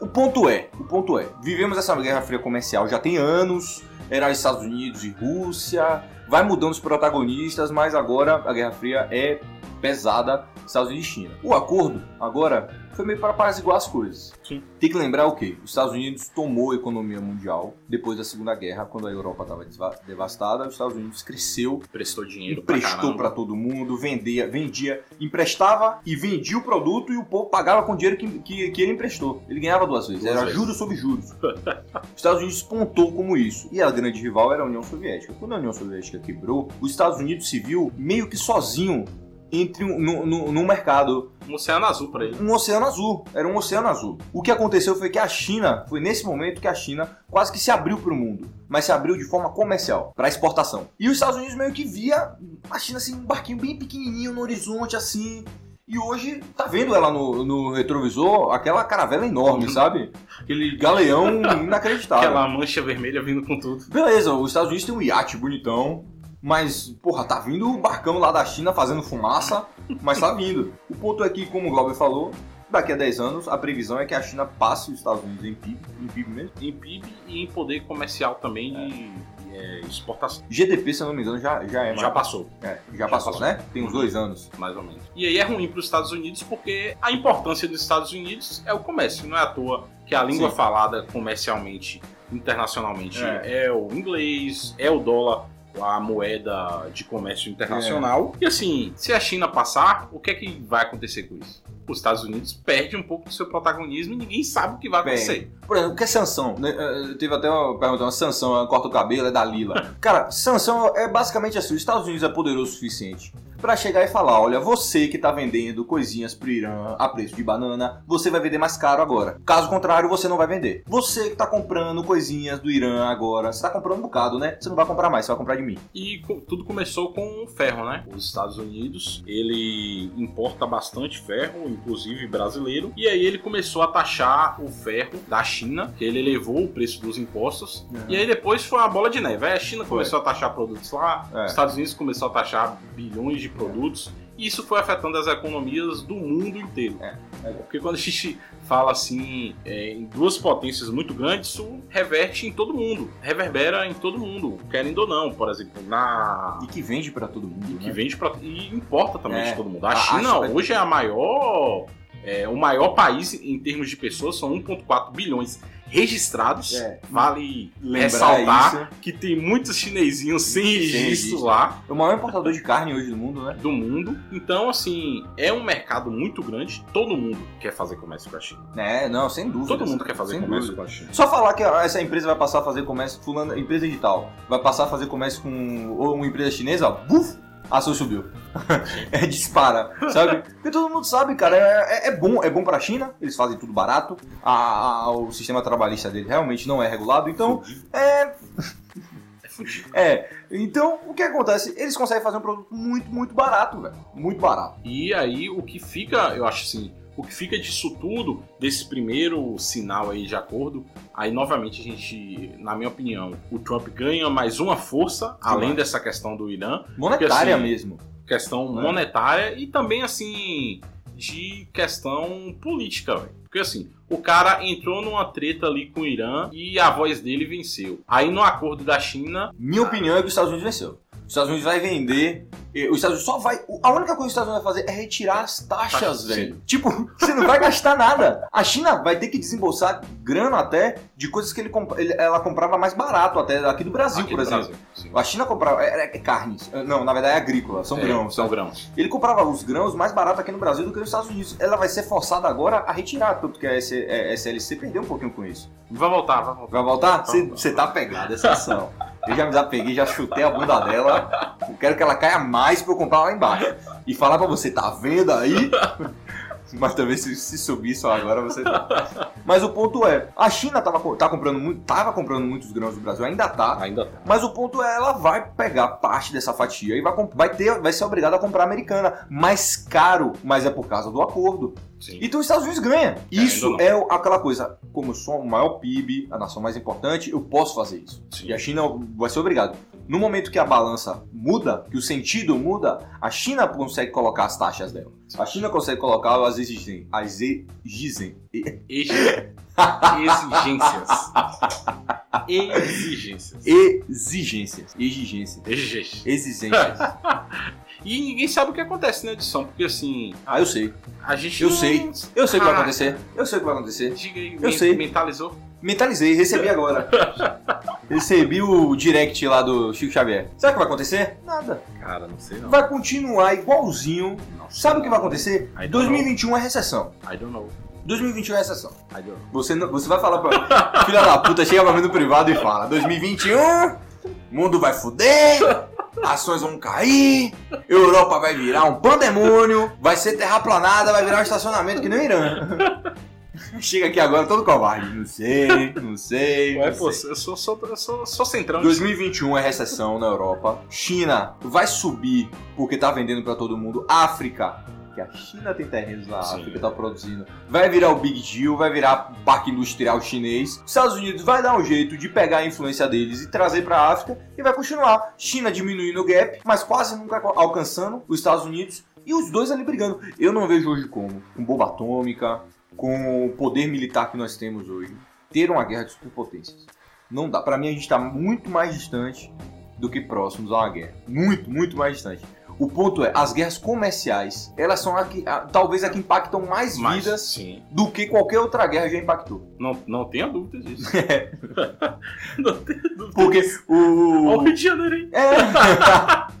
o ponto é, o ponto é, vivemos essa guerra fria comercial já tem anos, era Estados Unidos e Rússia, vai mudando os protagonistas, mas agora a Guerra Fria é pesada Estados Unidos e China. O acordo agora foi meio para apaziguar as coisas. Sim. Tem que lembrar o quê? Os Estados Unidos tomou a economia mundial depois da Segunda Guerra, quando a Europa estava devastada, os Estados Unidos cresceu Prestou dinheiro emprestou para todo mundo, vendia, vendia, emprestava e vendia o produto e o povo pagava com o dinheiro que, que, que ele emprestou. Ele ganhava duas vezes, Duas era vezes. juros sobre juros. Os Estados Unidos despontou como isso. E a grande rival era a União Soviética. Quando a União Soviética quebrou, os Estados Unidos se viu meio que sozinho entre um, no, no, no mercado Um oceano azul pra ele. um oceano azul. Era um oceano azul. O que aconteceu foi que a China, foi nesse momento que a China quase que se abriu para o mundo, mas se abriu de forma comercial, para exportação. E os Estados Unidos meio que via a China assim, um barquinho bem pequenininho no horizonte assim. E hoje tá vendo ela no, no retrovisor, aquela caravela enorme, sabe? Aquele galeão inacreditável. Aquela mancha vermelha vindo com tudo. Beleza, os Estados Unidos tem um iate bonitão, mas, porra, tá vindo o barcão lá da China fazendo fumaça, mas tá vindo. O ponto é que, como o Glauber falou, daqui a 10 anos, a previsão é que a China passe os Estados Unidos em PIB, em PIB mesmo. Em PIB e em poder comercial também de, é, exportação. GDP, se eu não me engano, já, já é. Já mais- passou, é, já, Já passou, passou. né? Tem uns dois anos. mais ou menos. E aí é ruim para os Estados Unidos porque a importância dos Estados Unidos é o comércio. Não é à toa que a língua Sim. falada comercialmente, internacionalmente, É. é. o inglês, é o dólar, a moeda de comércio internacional. E assim, se a China passar, o que é que vai acontecer com isso? Os Estados Unidos perdem um pouco do seu protagonismo e ninguém sabe o que vai Perde. acontecer. Por exemplo, o que é sanção? né? Eh, Teve até uma pergunta, uma sanção, ela corta o cabelo, é da Lila. Cara, sanção é basicamente assim, os Estados Unidos é poderoso o suficiente pra chegar e falar, olha, você que tá vendendo coisinhas pro Irã a preço de banana, você vai vender mais caro agora. Caso contrário, você não vai vender. Você que tá comprando coisinhas do Irã agora, você tá comprando um bocado, né? Você não vai comprar mais, você vai comprar de mim. E tudo começou com o ferro, né? Os Estados Unidos, ele importa bastante ferro, inclusive brasileiro, e aí ele começou a taxar o ferro da China, que ele elevou o preço dos impostos, Uhum. e aí depois foi uma bola de neve. Aí a China Foi. começou a taxar produtos lá, É. os Estados Unidos começou a taxar bilhões de produtos, e isso foi afetando as economias do mundo inteiro. É. Porque quando a gente fala assim é, em duas potências muito grandes, isso reverte em todo mundo, reverbera em todo mundo, querendo ou não. Por exemplo, na E que vende pra todo mundo, que né? vende pra, e importa também É. de todo mundo. A A- China que- hoje é a maior, é, o maior país em termos de pessoas, são 1,4 bilhões. Registrados. É. Vale Lembrar ressaltar isso. que tem muitos chinesinhos sem registro registro. lá É o maior importador de carne hoje do mundo, né? do mundo. Então, assim, é um mercado muito grande. Todo mundo quer fazer comércio com a China. É, não, sem dúvida. Todo mundo quer fazer Sem comércio dúvida. com a China. Só falar que essa empresa vai passar a fazer comércio, fulano, empresa digital, vai passar a fazer comércio com ou uma empresa chinesa, buf, a ação subiu. é dispara, sabe? Porque todo mundo sabe, cara, é, é- é bom, é bom pra China, eles fazem tudo barato, a- a- o sistema trabalhista dele realmente não é regulado, então é. É fudido. É, então o que acontece? Eles conseguem fazer um produto muito, muito barato, velho. Muito barato. E aí, o que fica, eu acho assim, o que fica disso tudo, desse primeiro sinal aí de acordo, aí novamente a gente, na minha opinião, o Trump ganha mais uma força, além dessa questão do Irã, Monetária assim, mesmo. questão É. monetária e também assim de questão política, velho. Porque assim, o cara entrou numa treta ali com o Irã e a voz dele venceu. Aí no acordo da China, Minha opinião é que os Estados Unidos venceu. Os Estados Unidos vai vender. Os Estados Unidos só vai. A única coisa que os Estados Unidos vai fazer é retirar as taxas, Taxas, velho. Tipo, você não vai gastar nada. A China vai ter que desembolsar grana até de coisas que ele, ela comprava mais barato, até aqui do Brasil, aqui por no exemplo. Brasil, sim. A China comprava. É, é carnes. Não, na verdade é agrícola, são É, grãos. São sabe? grãos. Ele comprava os grãos mais barato aqui no Brasil do que nos Estados Unidos. Ela vai ser forçada agora a retirar, tanto que a S- é, SLC perdeu um pouquinho com isso. Vai voltar, vai voltar. Vai voltar? Você tá pegado, essa ação. Eu já me desapeguei, já chutei a bunda dela. Eu quero que ela caia mais pra eu comprar lá embaixo. E falar pra você, tá vendo aí? Mas também se, se subir só agora você tá. Mas o ponto é, a China tava, tá comprando muito, tava comprando muitos grãos do Brasil, ainda tá. Ainda tá. Mas o ponto é, ela vai pegar parte dessa fatia e vai, vai, ter, vai ser obrigada a comprar americana. Mais caro, mas é por causa do acordo. Sim. Então os Estados Unidos ganha. Isso ainda é aquela coisa, como eu sou o maior PIB, a nação mais importante, eu posso fazer isso. Sim. E a China vai ser obrigado. No momento que a balança muda, que o sentido muda, a China consegue colocar as taxas dela. A China consegue colocar as exigências. As exigências. Exi- Exigências. Exigências. Exigências. Exigências. Exigências. E ninguém sabe o que acontece na edição, porque assim, Ah, eu sei. a gente. Eu não- sei. Eu sei o que vai acontecer. Eu sei o que vai acontecer. Diga aí, Eu sei. mentalizou? Mentalizei, recebi agora. recebi o direct lá do Chico Xavier. Sabe o que vai acontecer? Nada. Cara, não sei não. Vai continuar igualzinho. Não sei Sabe o que vai acontecer? I don't 2021 é recessão. I don't know. 2021 é recessão. I don't know. Você, não- você vai falar pra. Filha da puta, chega pra mim no privado e fala: 2021, mundo vai fuder, ações vão cair, Europa vai virar um pandemônio, vai ser terraplanada, vai virar um estacionamento que nem o Irã. Chega aqui agora todo covarde. Não sei, não sei. Ué, não pô, sei. eu sou, sou, eu sou, sou centrão. 2021 é recessão na Europa. China vai subir porque tá vendendo pra todo mundo. África, que a China tem terrenos na Sim. África, tá produzindo. Vai virar o Big Deal, vai virar parque industrial chinês. Os Estados Unidos vai dar um jeito de pegar a influência deles e trazer pra África e vai continuar. China diminuindo o gap, mas quase nunca alcançando os Estados Unidos. E os dois ali brigando. Eu não vejo hoje como, com bomba atômica, com o poder militar que nós temos hoje, ter uma guerra de superpotências. Não dá. Pra mim, a gente tá muito mais distante do que próximos a uma guerra. Muito, muito mais distante. O ponto é, as guerras comerciais, elas são a que, a- talvez a que impactam mais Mas, vidas sim. do que qualquer outra guerra já impactou. Não, não tenha dúvida disso. não tenha dúvida. Porque Olha o o... Rio de Janeiro aí. É...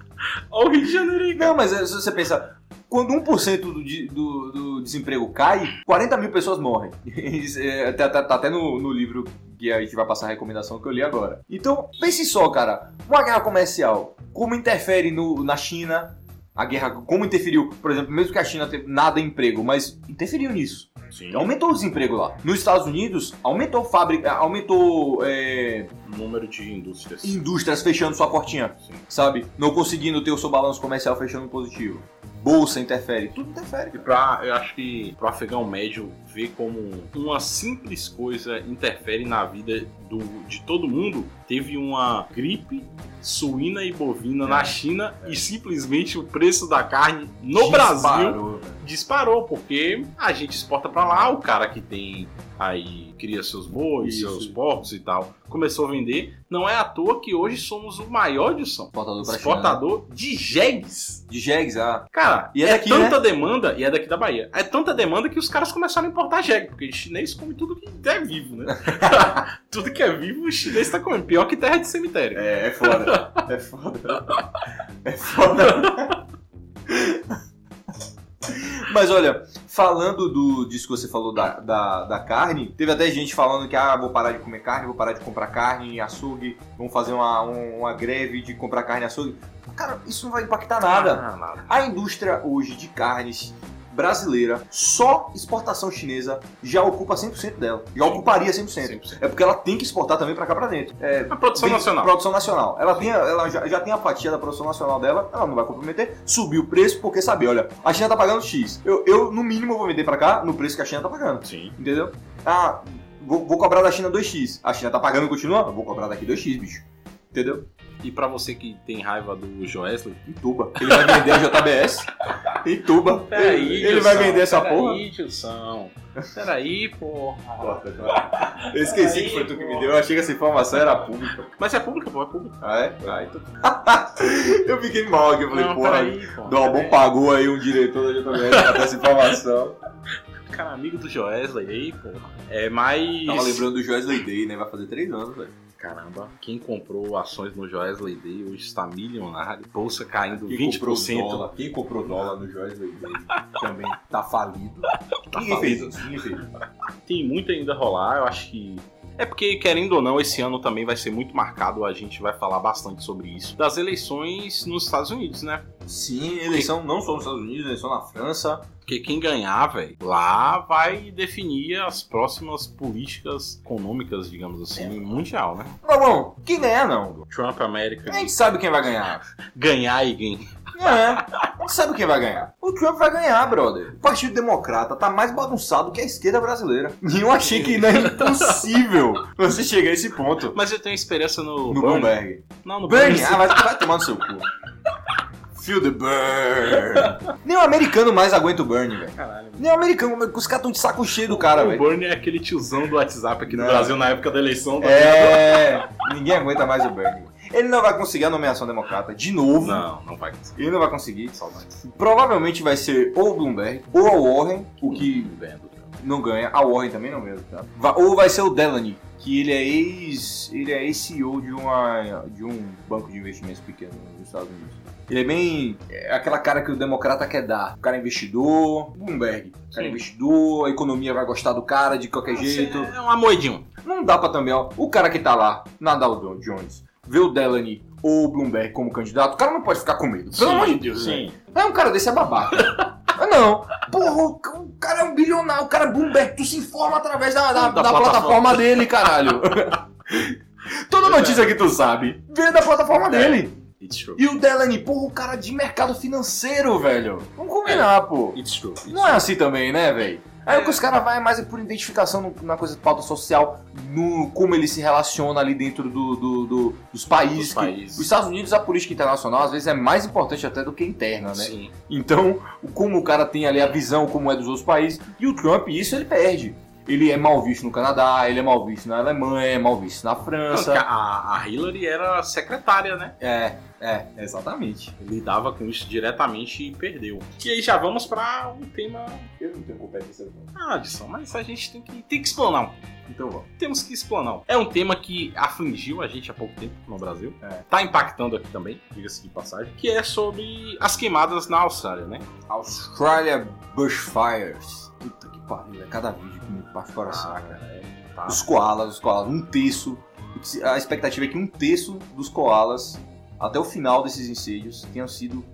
Olha o Rio de Janeiro aí. Não, mas é, se você pensa, quando 1% do, do, do desemprego cai, 40 mil pessoas morrem. É, tá, tá- tá até no, no livro que a gente vai passar a recomendação que eu li agora. Então, pense só, cara, uma guerra comercial, como interfere no, na China, a guerra, como interferiu, por exemplo, mesmo que a China teve nada emprego, mas interferiu nisso. Sim. Aumentou o desemprego lá. Nos Estados Unidos, aumentou fábrica, aumentou é, Número de indústrias. indústrias fechando sua portinha Sim. sabe? Não conseguindo ter o seu balanço comercial fechando positivo. Bolsa interfere, tudo interfere. E pra, eu acho que pro afegão médio ver como uma simples coisa interfere na vida do, de todo mundo, teve uma gripe suína e bovina É, na China e simplesmente o preço da carne no Brasil Disparou, velho. disparou, porque a gente exporta pra lá, o cara que tem aí cria seus bois, Isso. seus porcos e tal, começou a vender. Não é à toa que hoje somos o maior de São Exportador pra exportador de jegues. De jegues, ah. Cara, E é é, daqui, né? tanta demanda, e é daqui da Bahia, é tanta demanda que os caras começaram a importar porque chinês come tudo que é vivo, né? tudo que é vivo, o chinês tá comendo. Pior que terra de cemitério. É, é foda. é foda. É foda. Mas olha, falando do, disso que você falou da, da, da carne, teve até gente falando que ah, vou parar de comer carne, vou parar de comprar carne açougue, vamos fazer uma, um- uma greve de comprar carne açougue. Cara, isso não vai impactar nada. Ah, nada. A indústria hoje de carnes brasileira, só exportação chinesa já ocupa 100% dela. Já ocuparia 100%. 100%. É porque ela tem que exportar também pra cá pra dentro. É, A produção Vem- nacional. Produção nacional. Ela, tem, ela já, já tem a fatia da produção nacional dela, ela não vai comprometer, subir o preço, porque sabe, olha, a China tá pagando X. Eu, eu, no mínimo, vou vender pra cá no preço que a China tá pagando. Sim. Entendeu? Ah, vou, vou cobrar da China 2X. A China tá pagando e continua? Eu vou cobrar daqui 2X, bicho. Entendeu? E pra você que tem raiva do Joesley, Em Tuba. Ele vai vender a JBS. Em Tuba. Peraí, ele vai vender essa porra. Peraí, Tilson. Peraí, porra. Eu esqueci Aí, que foi tu que me deu. Eu achei que essa informação era pública. Mas é pública, pô, é pública. Ah, é? Ah, então... Eu fiquei mal aqui. Eu falei, Não, porra. peraí, pô. Dom Albon pagou aí um diretor da JBS pra dar essa informação. Cara, amigo do Joesley aí, pô. É mais. Tava lembrando do Joesley Day, né? Vai fazer três anos, velho. Caramba, quem comprou ações no Joesley Day hoje está milionário. Bolsa caindo Quem comprou 20%. dólar, quem comprou dólar no Joesley Day também tá falido. Tá ninguém falido. fez. Tem muito ainda a rolar, eu acho que. É porque, querendo ou não, esse ano também vai ser muito marcado, a gente vai falar bastante sobre isso. Das eleições nos Estados Unidos, né? Sim, eleição não só nos Estados Unidos, eleição na França. Porque quem ganhar, velho, lá vai definir as próximas políticas econômicas, digamos assim, mundial, né? Não, não, quem ganhar não. Trump, América, A gente sabe quem vai ganhar. ganhar e ganhar. É, sabe quem vai ganhar. O Trump vai ganhar, brother. O Partido Democrata tá mais bagunçado que a esquerda brasileira. E eu achei que não é impossível você chegar a esse ponto. Mas eu tenho esperança no, No Bernie. Bloomberg. Não, no Bernie, Bernie. ah, vai, vai tomar no seu cu. Feel the burn. Nem o americano mais aguenta o Bernie, velho. Caralho. Nem o americano, os caras tão de saco cheio do cara, o velho. Bernie é aquele tiozão do WhatsApp aqui no. Brasil na época da eleição. tá É, ninguém aguenta mais o Bernie. Ele não vai conseguir a nomeação democrata de novo. Não, não vai conseguir. Ele não vai conseguir. Saudades. Provavelmente vai ser ou o Bloomberg ou o Warren, o que não ganha. A Warren também não ganha. Tá? Ou vai ser o Delany, que ele é ex, ele é ex-CEO de uma de um banco de investimentos pequeno nos Estados Unidos. Ele é bem é aquela cara que o democrata quer dar. O cara é investidor, Bloomberg. O cara é investidor, a economia vai gostar do cara de qualquer jeito. É uma moedinha. Não dá pra também, ó. O cara que tá lá, na Dow Jones, vê o Delany ou o Bloomberg como candidato, o cara não pode ficar com medo. Pelo amor de Deus, Sim. é um cara desse é babaca. Não. Porra, o ca- o cara é um bilionário, o cara é Bloomberg, tu se informa através da, da, Da da plataforma. plataforma. dele, caralho. Toda notícia que tu sabe, vem da plataforma dele. It's true. E o Delany, porra, o cara de mercado financeiro, velho. Vamos combinar, pô. It's true. It's Não é assim também, né, velho? Aí É. o que os caras vai mais é por identificação na coisa de pauta social, no como ele se relaciona ali dentro do, do- do- dos países. Dos países. Os Estados Unidos, a política internacional, às vezes, é mais importante até do que interna, né? Sim. Então, como o cara tem ali a visão como é dos outros países, e o Trump, isso ele perde. Ele é mal visto no Canadá, ele é mal visto na Alemanha, é mal visto na França. A, a Hillary era secretária, né? É, é, exatamente. Lidava com isso diretamente e perdeu. E aí já vamos pra um tema. Eu não tenho competência. Ah, adição, mas a gente tem que, tem que explanar. Então vamos. Temos que explanar. É um tema que afligiu a gente há pouco tempo no Brasil. É. Tá impactando aqui também, diga-se de passagem. Que é sobre as queimadas na Austrália, né? Australia Bushfires. Puta que pariu, é cada vídeo me parte o coração. Ah, cara, é, tá. Os koalas, os koalas, um terço. A expectativa é que um terço dos koalas, até o final desses incêndios, tenham sido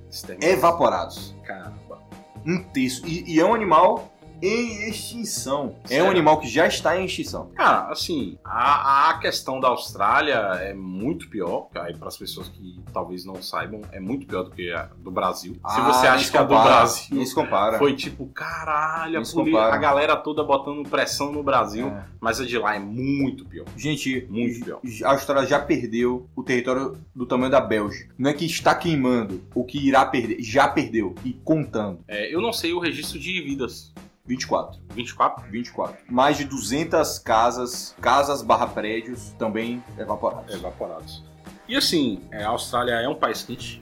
evaporados. Caramba. Um terço. E, e é um animal em extinção. É um animal que já está em extinção. Cara, assim, a, a questão da Austrália é muito pior, aí para as pessoas que talvez não saibam, é muito pior do que a do Brasil. Se Ah, você nem acha se que a do compara, Brasil nem se compara. foi tipo, caralho, a, se compara. a galera toda botando pressão no Brasil, É. mas a de lá é muito pior. Gente, Muito pior. a Austrália já perdeu o território do tamanho da Bélgica. Não é que está queimando, o que irá perder, já perdeu. E contando. É, eu não sei o registro de vidas. 24. 24? 24. Mais de 200 casas, casas barra prédios também evaporadas. Evaporados. E assim, é, a Austrália é um país quente,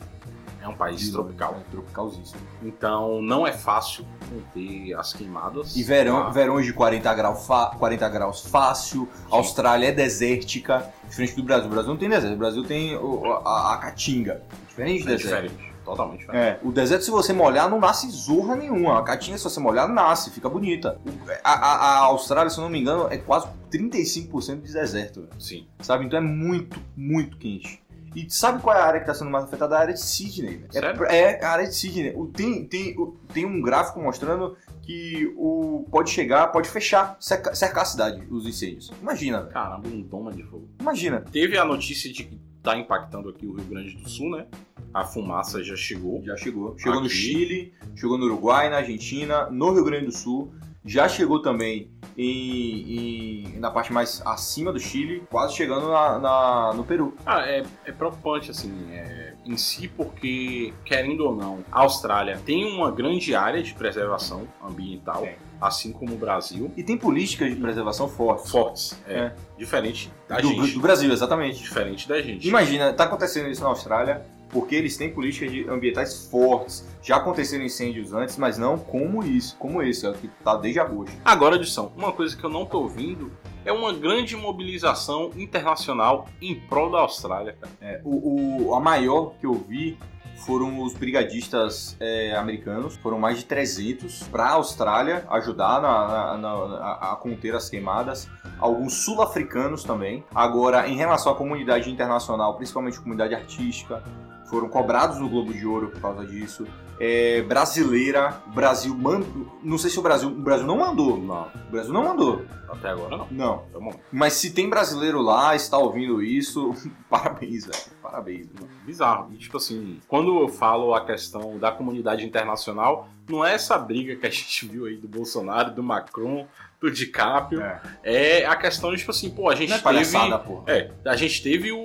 é um país tropical. É, tropicalzíssimo. Então não é fácil conter as queimadas. E verão, lá. verões de 40 graus, fa- 40 graus fácil. A Austrália é desértica, diferente do Brasil. O Brasil não tem deserto, o Brasil tem o- a, a caatinga. Diferente do é deserto. diferente. Totalmente diferente. É, o deserto, se você molhar, não nasce zorra nenhuma. A caatinga, se você molhar, nasce, fica bonita. O- A, a- a Austrália, se eu não me engano, é quase 35% de deserto. Sim. sabe? Então é muito, muito quente. E sabe qual é a área que está sendo mais afetada? A área de Sydney. velho. Sério? É, é a área de Sydney. Tem, tem, tem um gráfico mostrando que o pode chegar, pode fechar, cerca- cercar a cidade, os incêndios. Imagina. Caramba, um doma de fogo. Imagina. Teve a notícia de que tá impactando aqui o Rio Grande do Sul, né? A fumaça já chegou. Já chegou. Chegou no Aqui. Chile, chegou no Uruguai, na Argentina, no Rio Grande do Sul. Já chegou também em, em- na parte mais acima do Chile, quase chegando na, na- no Peru. Ah, é, é preocupante, assim, é, em si, porque, querendo ou não, a Austrália tem uma grande área de preservação ambiental, Tem. Assim como o Brasil. E tem políticas de preservação fortes. Fortes, é, É. diferente da Do, gente. do Brasil, exatamente. Diferente da gente. Imagina, tá acontecendo isso na Austrália porque eles têm políticas ambientais fortes. Já aconteceram incêndios antes, mas não como isso, como esse, é que tá desde agosto. Agora, Edson, uma coisa que eu não tô ouvindo é uma grande mobilização internacional em prol da Austrália. É, o, o- a maior que eu vi foram os brigadistas é, americanos, foram mais de 300 para a Austrália ajudar na- na- na- a conter as queimadas. Alguns sul-africanos também. Agora, em relação à comunidade internacional, principalmente comunidade artística, foram cobrados no Globo de Ouro por causa disso. É, brasileira, o Brasil mandou. Não sei se o Brasil. O Brasil não mandou. Não, O Brasil não mandou. até agora não. Não. Vamos lá. Mas se tem brasileiro lá, está ouvindo isso, parabéns, velho. Parabéns. Bizarro. E, tipo assim, quando eu falo a questão da comunidade internacional, não é essa briga que a gente viu aí do Bolsonaro, do Macron, do DiCaprio. É. É a questão de, tipo assim, pô, a gente Não é teve. palhaçada, porra. É, a gente teve o,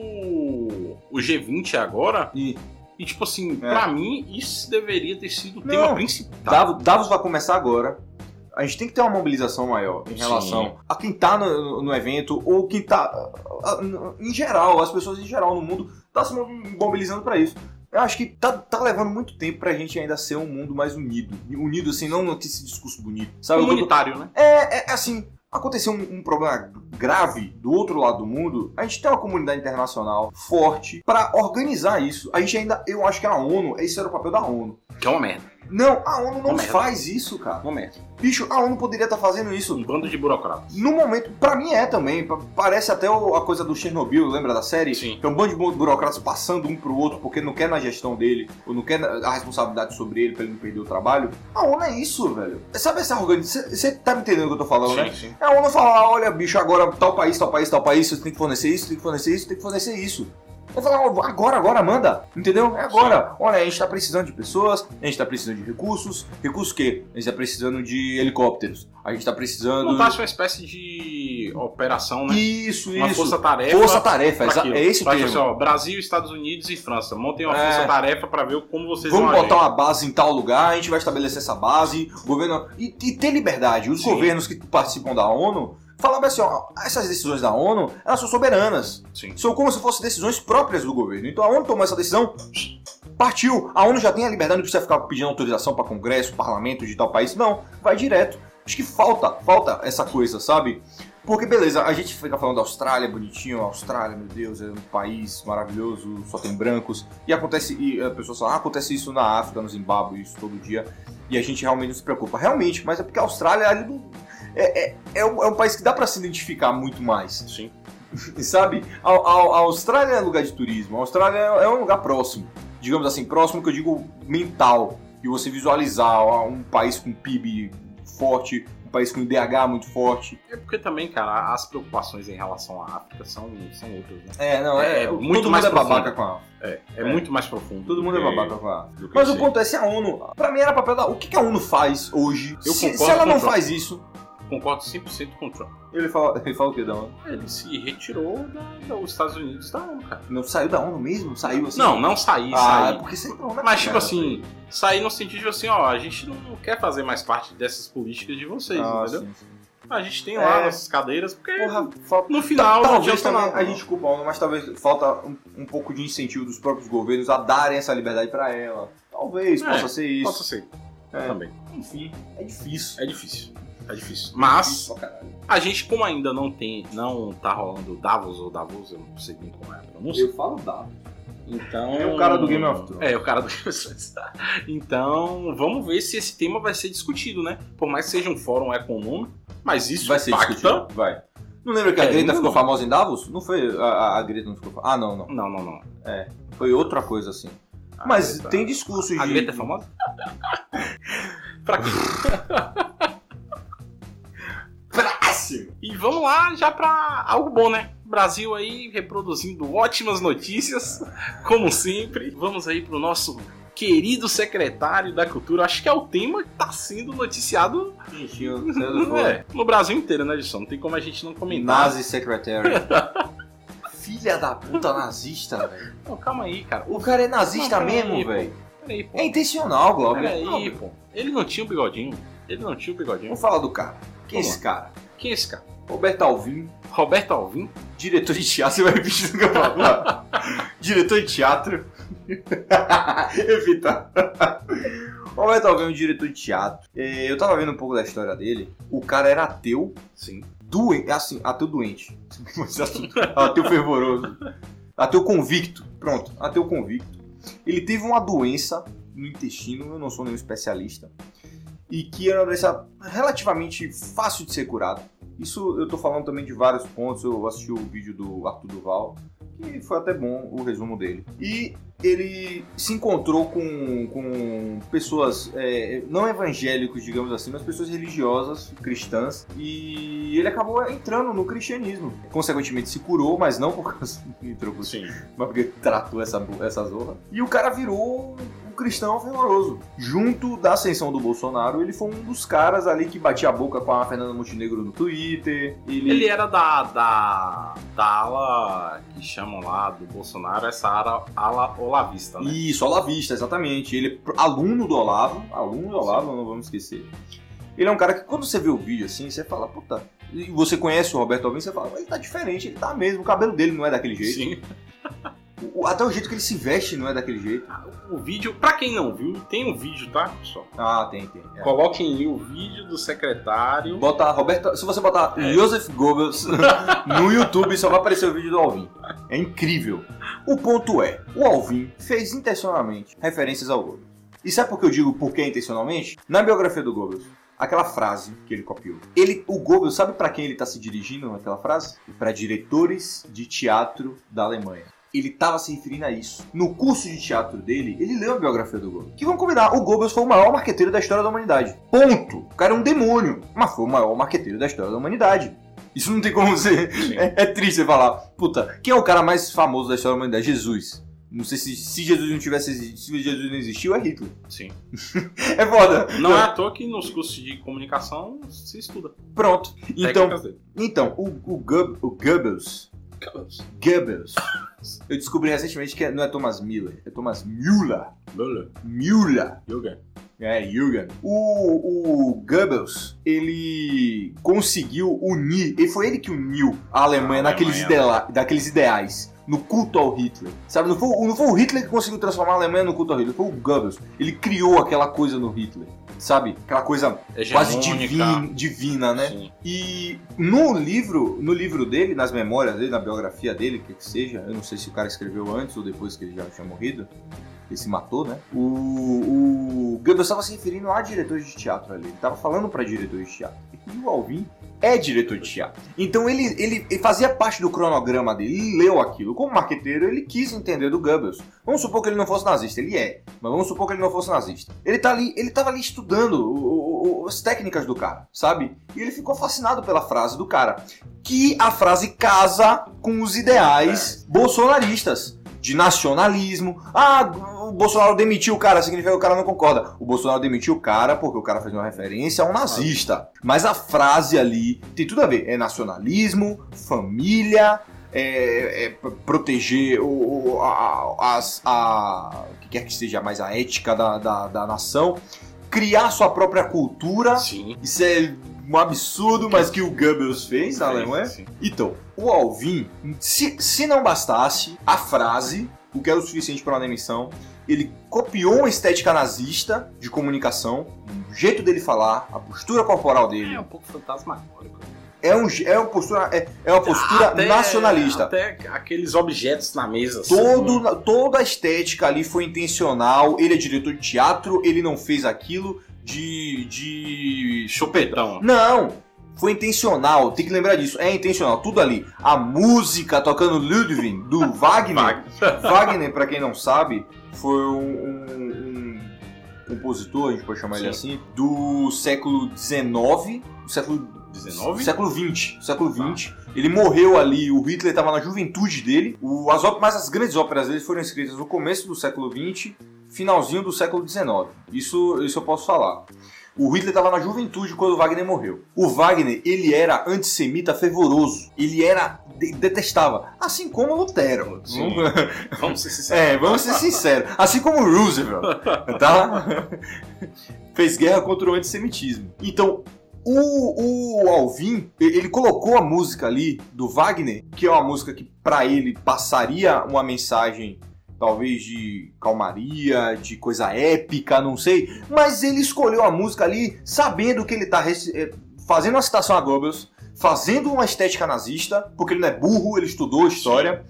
o G20 agora, E e tipo assim, É. pra mim, isso deveria ter sido o Não. tema principal. Davos, Davos vai começar agora. A gente tem que ter uma mobilização maior em Sim. relação a quem tá no, no evento ou quem tá. Em geral, as pessoas em geral no mundo tá se mobilizando pra isso. Eu acho que tá, tá levando muito tempo pra gente ainda ser um mundo mais unido. Unido, assim, não com esse discurso bonito. Sabe? Eu tô- Comunitário, né? É, é assim, aconteceu um, um problema grave do outro lado do mundo, a gente tem uma comunidade internacional forte pra organizar isso. A gente ainda, eu acho que a ONU, esse era o papel da ONU. Que é uma merda. Não, a ONU não Uma faz isso, cara. Merda. Bicho, a ONU poderia estar fazendo isso. Um bando de burocratas. No momento, pra mim é também, pa- parece até a coisa do Chernobyl, lembra da série? Sim. É um bando de bu- burocratas passando um pro outro porque não quer na gestão dele, ou não quer a responsabilidade sobre ele pra ele não perder o trabalho. A ONU é isso, velho. Sabe essa organização? Você tá me entendendo o que eu tô falando, né? sim. A ONU fala, ah, olha, bicho, agora tal país, tal país, tal país, você tem que fornecer isso, tem que fornecer isso, tem que fornecer isso. Eu falo, ah, agora, agora, manda, entendeu? É agora. Olha, a gente tá precisando de pessoas, a gente tá precisando de recursos. Recursos o quê? A gente tá precisando de helicópteros. A gente tá precisando... Montasse uma espécie de operação, né? Isso, Uma isso. força-tarefa. Força-tarefa, é esse o termo. assim, ó, Brasil, Estados Unidos e França. Montem uma É. força-tarefa pra ver como vocês Vamos vão botar agir. uma base em tal lugar, a gente vai estabelecer essa base, governo. E, e ter liberdade. Os Sim. governos que participam da ONU falavam assim: ó, essas decisões da ONU, elas são soberanas. Sim. São como se fossem decisões próprias do governo. Então a ONU tomou essa decisão, partiu. A ONU já tem a liberdade, não precisa ficar pedindo autorização para Congresso, Parlamento de tal país. Não, vai direto. Acho que falta, falta essa coisa, sabe? Porque, beleza, a gente fica falando da Austrália, bonitinho, Austrália, meu Deus, é um país maravilhoso, só tem brancos. E acontece, e a pessoa fala, ah, acontece isso na África, no Zimbábue, isso todo dia. E a gente realmente não se preocupa. Realmente, mas é porque a Austrália ali não- é, é, é, um, é um país que dá para se identificar muito mais. Sim. Sabe? A, a- a Austrália é lugar de turismo. A Austrália é, é um lugar próximo. Digamos assim, próximo que eu digo mental. E você visualizar um país com PIB forte, um país com IDH muito forte. É porque também, cara, as preocupações em relação à África são, são outras, né? É, não, é, É, todo muito mais é babaca com a África. É, é, É. muito mais profundo. Todo mundo é do que- babaca com a Mas o ponto é se a ONU, pra mim era papel da, o que, que a ONU faz hoje? Eu se, se ela não faz isso, Concordo 100% com o Trump. ele fala, ele fala o que da ONU? Ele se retirou dos Estados Unidos da ONU, cara. Não saiu da ONU mesmo? Saiu assim? Não, não sair, ah, sair. porque você não, né, Mas, tipo assim, sair no sentido de assim, ó, a gente não quer fazer mais parte dessas políticas de vocês, Ah, entendeu? sim, sim. A gente tem lá É. nossas cadeiras, porque Porra, falta. no final não talvez também nada. a gente culpa a ONU, mas talvez falta um, um pouco de incentivo dos próprios governos a darem essa liberdade pra ela. Talvez É, possa ser isso. Possa ser, É. também. Enfim, é difícil. É difícil. É difícil. Mas, caralho. a gente, como ainda não tem, não tá rolando Davos ou Davos, eu não sei nem como é a pronúncia. Eu falo dado. Então. É o cara do Game of Thrones. É, o cara do Game of Thrones. Então, vamos ver se esse tema vai ser discutido, né? Por mais que seja um fórum econômico, mas isso Vai ser impacta. discutido? Vai. Não lembra que a É, Greta ainda ficou não. famosa em Davos? Não foi. A, a- a Greta não ficou famosa. Ah, não, não. Não, não, não. Foi outra coisa assim. A Mas Greta- tem discursos de. A Greta é famosa? pra quê? Próximo! E vamos lá já pra algo bom, né? Brasil aí reproduzindo ótimas notícias, como sempre. Vamos aí pro nosso querido secretário da Cultura. Acho que é o tema que tá sendo noticiado é, no Brasil inteiro, né, Edson? Não tem como a gente não comentar. Nazi Secretary. Filha da puta nazista, velho. Calma aí, cara. O cara é nazista Não, mesmo, velho. É intencional, Glauber. Peraí, pô. Ele não tinha o bigodinho. Ele não tinha o bigodinho. Vamos falar do cara. Quem é esse cara? Quem é esse cara? Roberto Alvim, Roberto Alvim? diretor de teatro. Você vai repetir o que eu falo? diretor de teatro. Evita. Roberto Alvim é um diretor de teatro. É, Eu tava vendo um pouco da história dele. O cara era ateu, Sim. doente, assim, ateu doente. Ateu- ateu fervoroso. Ateu convicto. Pronto, ateu convicto. Ele teve uma doença no intestino, eu não sou nenhum especialista, e que era uma doença relativamente fácil de ser curada. Isso eu tô falando também de vários pontos, eu assisti o vídeo do Arthur Duval, que foi até bom o resumo dele. E ele se encontrou com, com pessoas é, não evangélicos, digamos assim, mas pessoas religiosas, cristãs, e ele acabou entrando no cristianismo. Consequentemente se curou, mas não por causa entrou pro Sim. mas porque tratou essa, essa zorra. E o cara virou cristão fervoroso. Junto da ascensão do Bolsonaro, ele foi um dos caras ali que batia a boca com a Fernanda Montenegro no Twitter. Ele, Ele era da, da, da ala que chamam lá do Bolsonaro, essa ala, ala olavista, né? Isso, Olavista, exatamente. Ele é aluno do Olavo, aluno do Olavo, não vamos esquecer. Ele é um cara que quando você vê o vídeo assim, você fala, puta. E você conhece o Roberto Alvim, você fala, ele tá diferente, ele tá mesmo, o cabelo dele não é daquele jeito. Sim. O- até o jeito que ele se veste não é daquele jeito. O vídeo, pra quem não viu, tem um vídeo, tá, pessoal? Ah, tem, tem. é. Coloquem aí o vídeo do secretário. Bota Roberto, se você botar É. Joseph Goebbels no YouTube, só vai aparecer o vídeo do Alvin. É incrível. O ponto é, o Alvin fez intencionalmente referências ao Goebbels. E sabe por que eu digo por que intencionalmente? Na biografia do Goebbels, aquela frase que ele copiou. Ele, o Goebbels, sabe para quem ele está se dirigindo naquela frase? Para diretores de teatro da Alemanha. Ele estava se referindo a isso. No curso de teatro dele, ele leu a biografia do Goebbels. Que vamos combinar, o Goebbels foi o maior marqueteiro da história da humanidade. Ponto. O cara é um demônio, mas foi o maior marqueteiro da história da humanidade. Isso não tem como ser. É, é triste você falar. Puta, quem é o cara mais famoso da história da humanidade? Jesus. Não sei se, se Jesus não tivesse se Jesus não existiu, é Hitler. Sim. É foda. Não é à toa que nos cursos de comunicação se estuda. Pronto. Então, então o, o, Goeb- o Goebbels. Goebbels. Eu descobri recentemente que não é Thomas Miller, é Thomas Müller. Beleza. Müller. Yoga. É, Jürgen. O, o Goebbels, ele conseguiu unir, e foi ele que uniu a Alemanha, A naqueles, Alemanha. idela- daqueles ideais, no culto ao Hitler. Sabe, não foi, não foi o Hitler que conseguiu transformar a Alemanha no culto ao Hitler, foi o Goebbels. Ele criou aquela coisa no Hitler, sabe? Aquela coisa quase divina, divina né? Sim. E no livro, no livro dele, nas memórias dele, na biografia dele, que que seja, eu não sei se o cara escreveu antes ou depois que ele já tinha morrido, ele se matou, né? O, o Goebbels estava se referindo a diretores de teatro ali, ele estava falando para diretores de teatro. E o Alvin é diretor de teatro. Então ele, ele, ele fazia parte do cronograma dele, ele leu aquilo. Como marqueteiro, ele quis entender do Goebbels. Vamos supor que ele não fosse nazista, ele é, mas vamos supor que ele não fosse nazista. Ele tá ali, ele tava ali estudando o, o, as técnicas do cara, sabe? E ele ficou fascinado pela frase do cara, que a frase casa com os ideais bolsonaristas de nacionalismo. Ah, o Bolsonaro demitiu o cara, significa que o cara não concorda. O Bolsonaro demitiu o cara porque o cara fez uma referência a um nazista. Mas a frase ali tem tudo a ver. É nacionalismo, família, é, é proteger o, a, a, que quer que seja mais a ética da, da, da nação, criar sua própria cultura. Sim. Isso é um absurdo, mas que o Goebbels fez na Alemanha. sim. Então, o Alvin, se, se não bastasse a frase, o que era o suficiente para uma demissão, ele copiou uma estética nazista de comunicação, o jeito dele falar, a postura corporal dele. É um pouco fantasmagórico. É, um, é uma postura, é, é uma postura Até- nacionalista. Até aqueles objetos na mesa. assim, Todo, toda a estética ali foi intencional. Ele é diretor de teatro, ele não fez aquilo de. de. Chupetão. Não! Foi intencional, tem que lembrar disso. É intencional, tudo ali. A música tocando Ludwig, do Wagner. Wagner, pra quem não sabe, foi um, um- um compositor, a gente pode chamar ele Sim. assim, do século XIX, do século 19? Século XX. Século XX. Ele morreu ali, o Hitler estava na juventude dele. O, as mas as grandes óperas dele foram escritas no começo do século XX, finalzinho do século XIX. Isso, isso eu posso falar. O Hitler estava na juventude quando o Wagner morreu. O Wagner, ele era antissemita fervoroso. Ele era. de- detestava. Assim como Lutero. Sim. Vamos ser sinceros. É, vamos ser sinceros. Assim como o Roosevelt, tá? Fez guerra contra o antissemitismo. Então, o, o Alvin, ele colocou a música ali do Wagner, que é uma música que pra ele passaria uma mensagem talvez de calmaria, de coisa épica, não sei, mas ele escolheu a música ali sabendo que ele tá rec- eh, fazendo uma citação a Goebbels, fazendo uma estética nazista, porque ele não é burro, ele estudou história.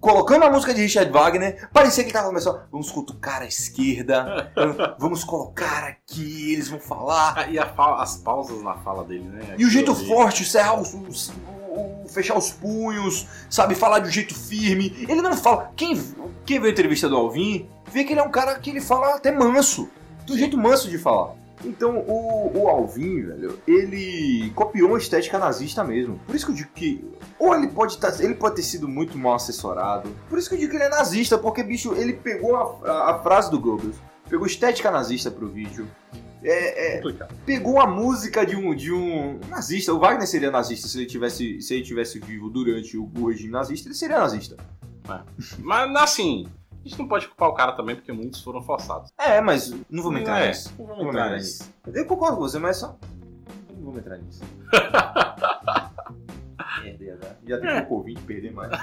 Colocando a música de Richard Wagner, parecia que ele tava começando. Vamos cutucar a esquerda, vamos colocar aqui, eles vão falar. Ah, E a as pausas na fala dele, né? E o jeito forte, cerrar os, os- o- o- fechar os punhos, sabe, falar de um jeito firme. Ele não fala. Quem, quem vê a entrevista do Alvin, vê que ele é um cara que ele fala até manso. Do jeito manso de falar. Então o, o Alvin, velho, ele copiou uma estética nazista mesmo. Por isso que eu digo que. Ou ele pode, tá, ele pode ter sido muito mal assessorado. Por isso que eu digo que ele é nazista, porque, bicho, ele pegou a, a- a frase do Goebbels, pegou estética nazista pro vídeo. É, é, pegou a música de um, de um nazista. O Wagner seria nazista se ele tivesse, se ele tivesse vivo durante o, o regime nazista, ele seria nazista. Mas assim, a gente não pode culpar o cara também, porque muitos foram forçados. É, mas não vamos entrar É, nisso. não vamos entrar nisso. Eu concordo com você, mas só. Não vamos entrar nisso. Né? Já tem um Covid perder mais.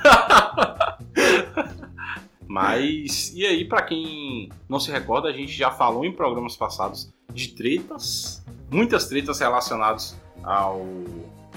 Mas, e aí, pra quem não se recorda, a gente já falou em programas passados de tretas, muitas tretas relacionadas ao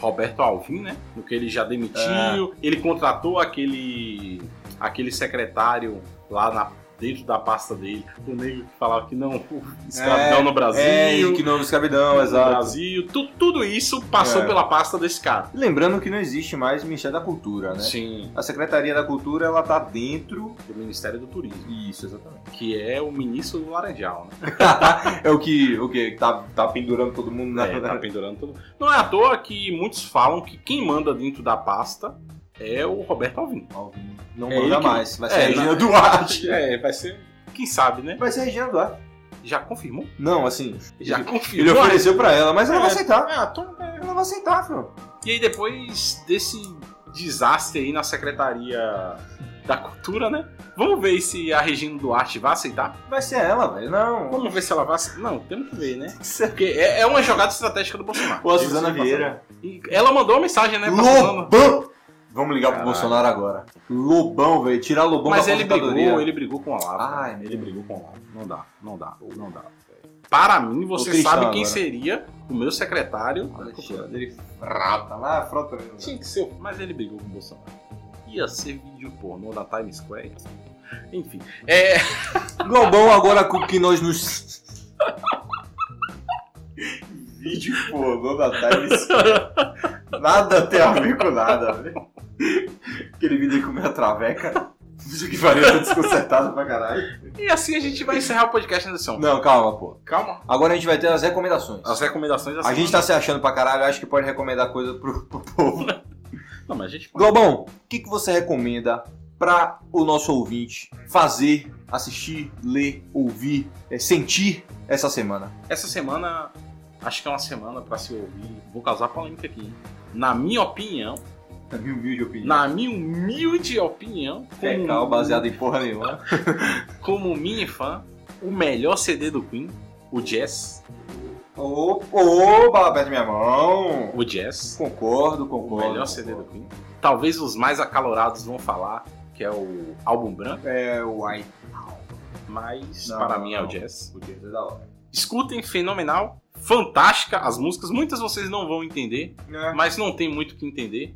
Roberto Alvim, né? No que ele já demitiu, ele contratou aquele aquele secretário lá na- dentro da pasta dele, o negro que falava que não, escravidão no Brasil. É, que não escravidão, no exato. Brasil, tu- tudo isso passou É. pela pasta desse cara. Lembrando que não existe mais Ministério da Cultura, né? Sim, A Secretaria da Cultura, ela tá dentro. do Ministério do Turismo, Isso, exatamente. que é o ministro do Laranjal, né? é o que, o que tá, tá pendurando todo mundo na. É, tá pendurando tudo. Não é à toa que muitos falam que quem manda dentro da pasta é o Roberto Alvim. Alvin. Não É manda mais. Vai ser É, a Regina Duarte. É, vai ser. Quem sabe, né? Vai ser a Regina Duarte. Já confirmou? Não, assim. Já confirmou. ele ofereceu pra ela, mas ela É. vai aceitar. Ah, então, é. Ela vai aceitar, filho. E aí, depois desse desastre aí na Secretaria da Cultura, né? Vamos ver se a Regina Duarte vai aceitar. Vai ser ela, velho. Não. Vamos ver se ela vai aceitar. Não, temos que ver, né? Porque é, é uma jogada estratégica do Bolsonaro. Ou a Suzana. Vieira. Ela mandou uma mensagem, né? Lobão! Vamos ligar pro Caralho. Bolsonaro agora. Lobão, velho. Tirar Lobão Mas da ele brigou, ele brigou com o Olavo. Ai, ele brigou com o Olavo. Não dá, não dá, não dá. Para mim, você sabe quem agora. seria o meu secretário. Alexandre Frota. Lá, Frota mesmo. Tinha que ser, mas ele brigou com o Bolsonaro. Ia ser vídeo pornô da Times Square. Enfim, é. Lobão agora com que nós nos... Vídeo pornô da Times Square. Nada tem a ver com nada, velho. Aquele vídeo com a traveca. Vídeo que faria tá desconcertado pra caralho. E assim a gente vai encerrar o podcast, Anderson. Não, calma, pô. Calma. Agora a gente vai ter as recomendações. As recomendações da A gente tá se achando pra caralho, acho que pode recomendar coisa pro, pro povo. Não, mas a gente Globão, o que, que você recomenda para o nosso ouvinte fazer, assistir, ler, ouvir, é, sentir essa semana? Essa semana, acho que é uma semana pra se ouvir. Vou causar polêmica aqui. hein? Na minha opinião, Na minha humilde opinião. na minha humilde opinião, como, Fecal, baseado em porra nenhuma. como mini fã, o melhor CD do Queen, o Jazz. Perto da minha mão. O Jazz. Concordo, O concordo. melhor CD do Queen. Talvez os mais acalorados vão falar que é o álbum branco, É, o Ai. mas Não, para não, mim é o. Jazz. O Jazz é da hora. Escutem, fenomenal, fantástica as músicas. Muitas vocês não vão entender, É, mas não tem muito o que entender.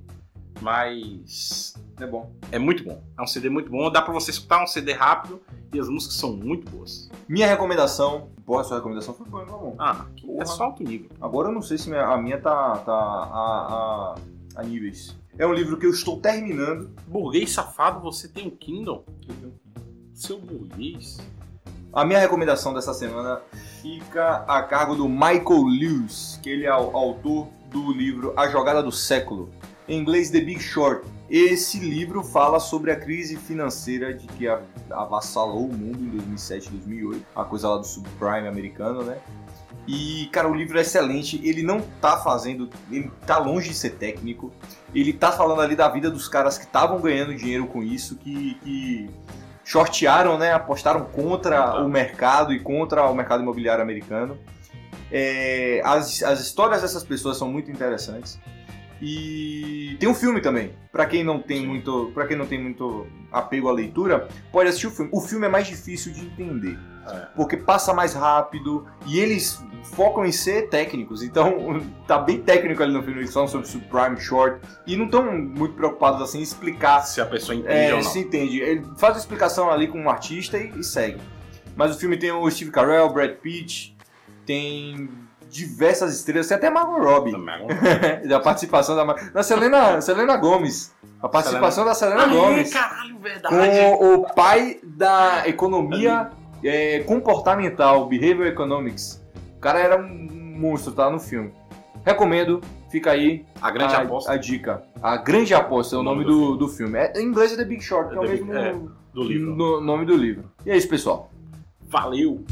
Mas é bom. é muito bom. É um CD muito bom. Dá pra você escutar um CD rápido e as músicas são muito boas. Minha recomendação. Porra, sua recomendação foi boa, bom. Ah, é só alto nível. Agora eu não sei se a minha tá, tá a, a, a níveis. É um livro que eu estou terminando. Burguês safado, você tem um Kindle? Seu burguês. A minha recomendação dessa semana fica a cargo do Michael Lewis, que ele é o autor do livro A Jogada do Século, em inglês The Big Short. Esse livro fala sobre a crise financeira de que avassalou o mundo em 2007 2008, a coisa lá do subprime americano, né? E, cara, o livro é excelente. Ele não tá fazendo. Ele tá longe de ser técnico. Ele tá falando ali da vida dos caras que estavam ganhando dinheiro com isso, que, que shortearam, né? Apostaram contra o mercado e contra o mercado imobiliário americano. É, as, as histórias dessas pessoas são muito interessantes. E tem um filme também. Pra quem não tem muito, para quem não tem muito apego à leitura, pode assistir o filme. O filme é mais difícil de entender, É. porque passa mais rápido e eles focam em ser técnicos. Então tá bem técnico ali no filme. Eles falam sobre subprime short e não estão muito preocupados assim em explicar Se a pessoa entende é, ou não. se entende. Ele faz a explicação ali com um artista e, e segue. Mas o filme tem o Steve Carell, Brad Pitt, tem diversas estrelas, tem até Margot Robbie. Também. da participação da, da Selena, Selena Gomes. A participação da Selena Ah, Gomes. é, caralho, verdade. Com o pai da economia é, comportamental, Behavioral Economics. O cara era um monstro, tá no filme. Recomendo, fica aí A grande a, aposta a dica. A grande aposta é o nome do, do filme. É, em inglês é The Big Short, que é, É o mesmo é, do livro. no- nome do livro. E é isso, pessoal. Valeu.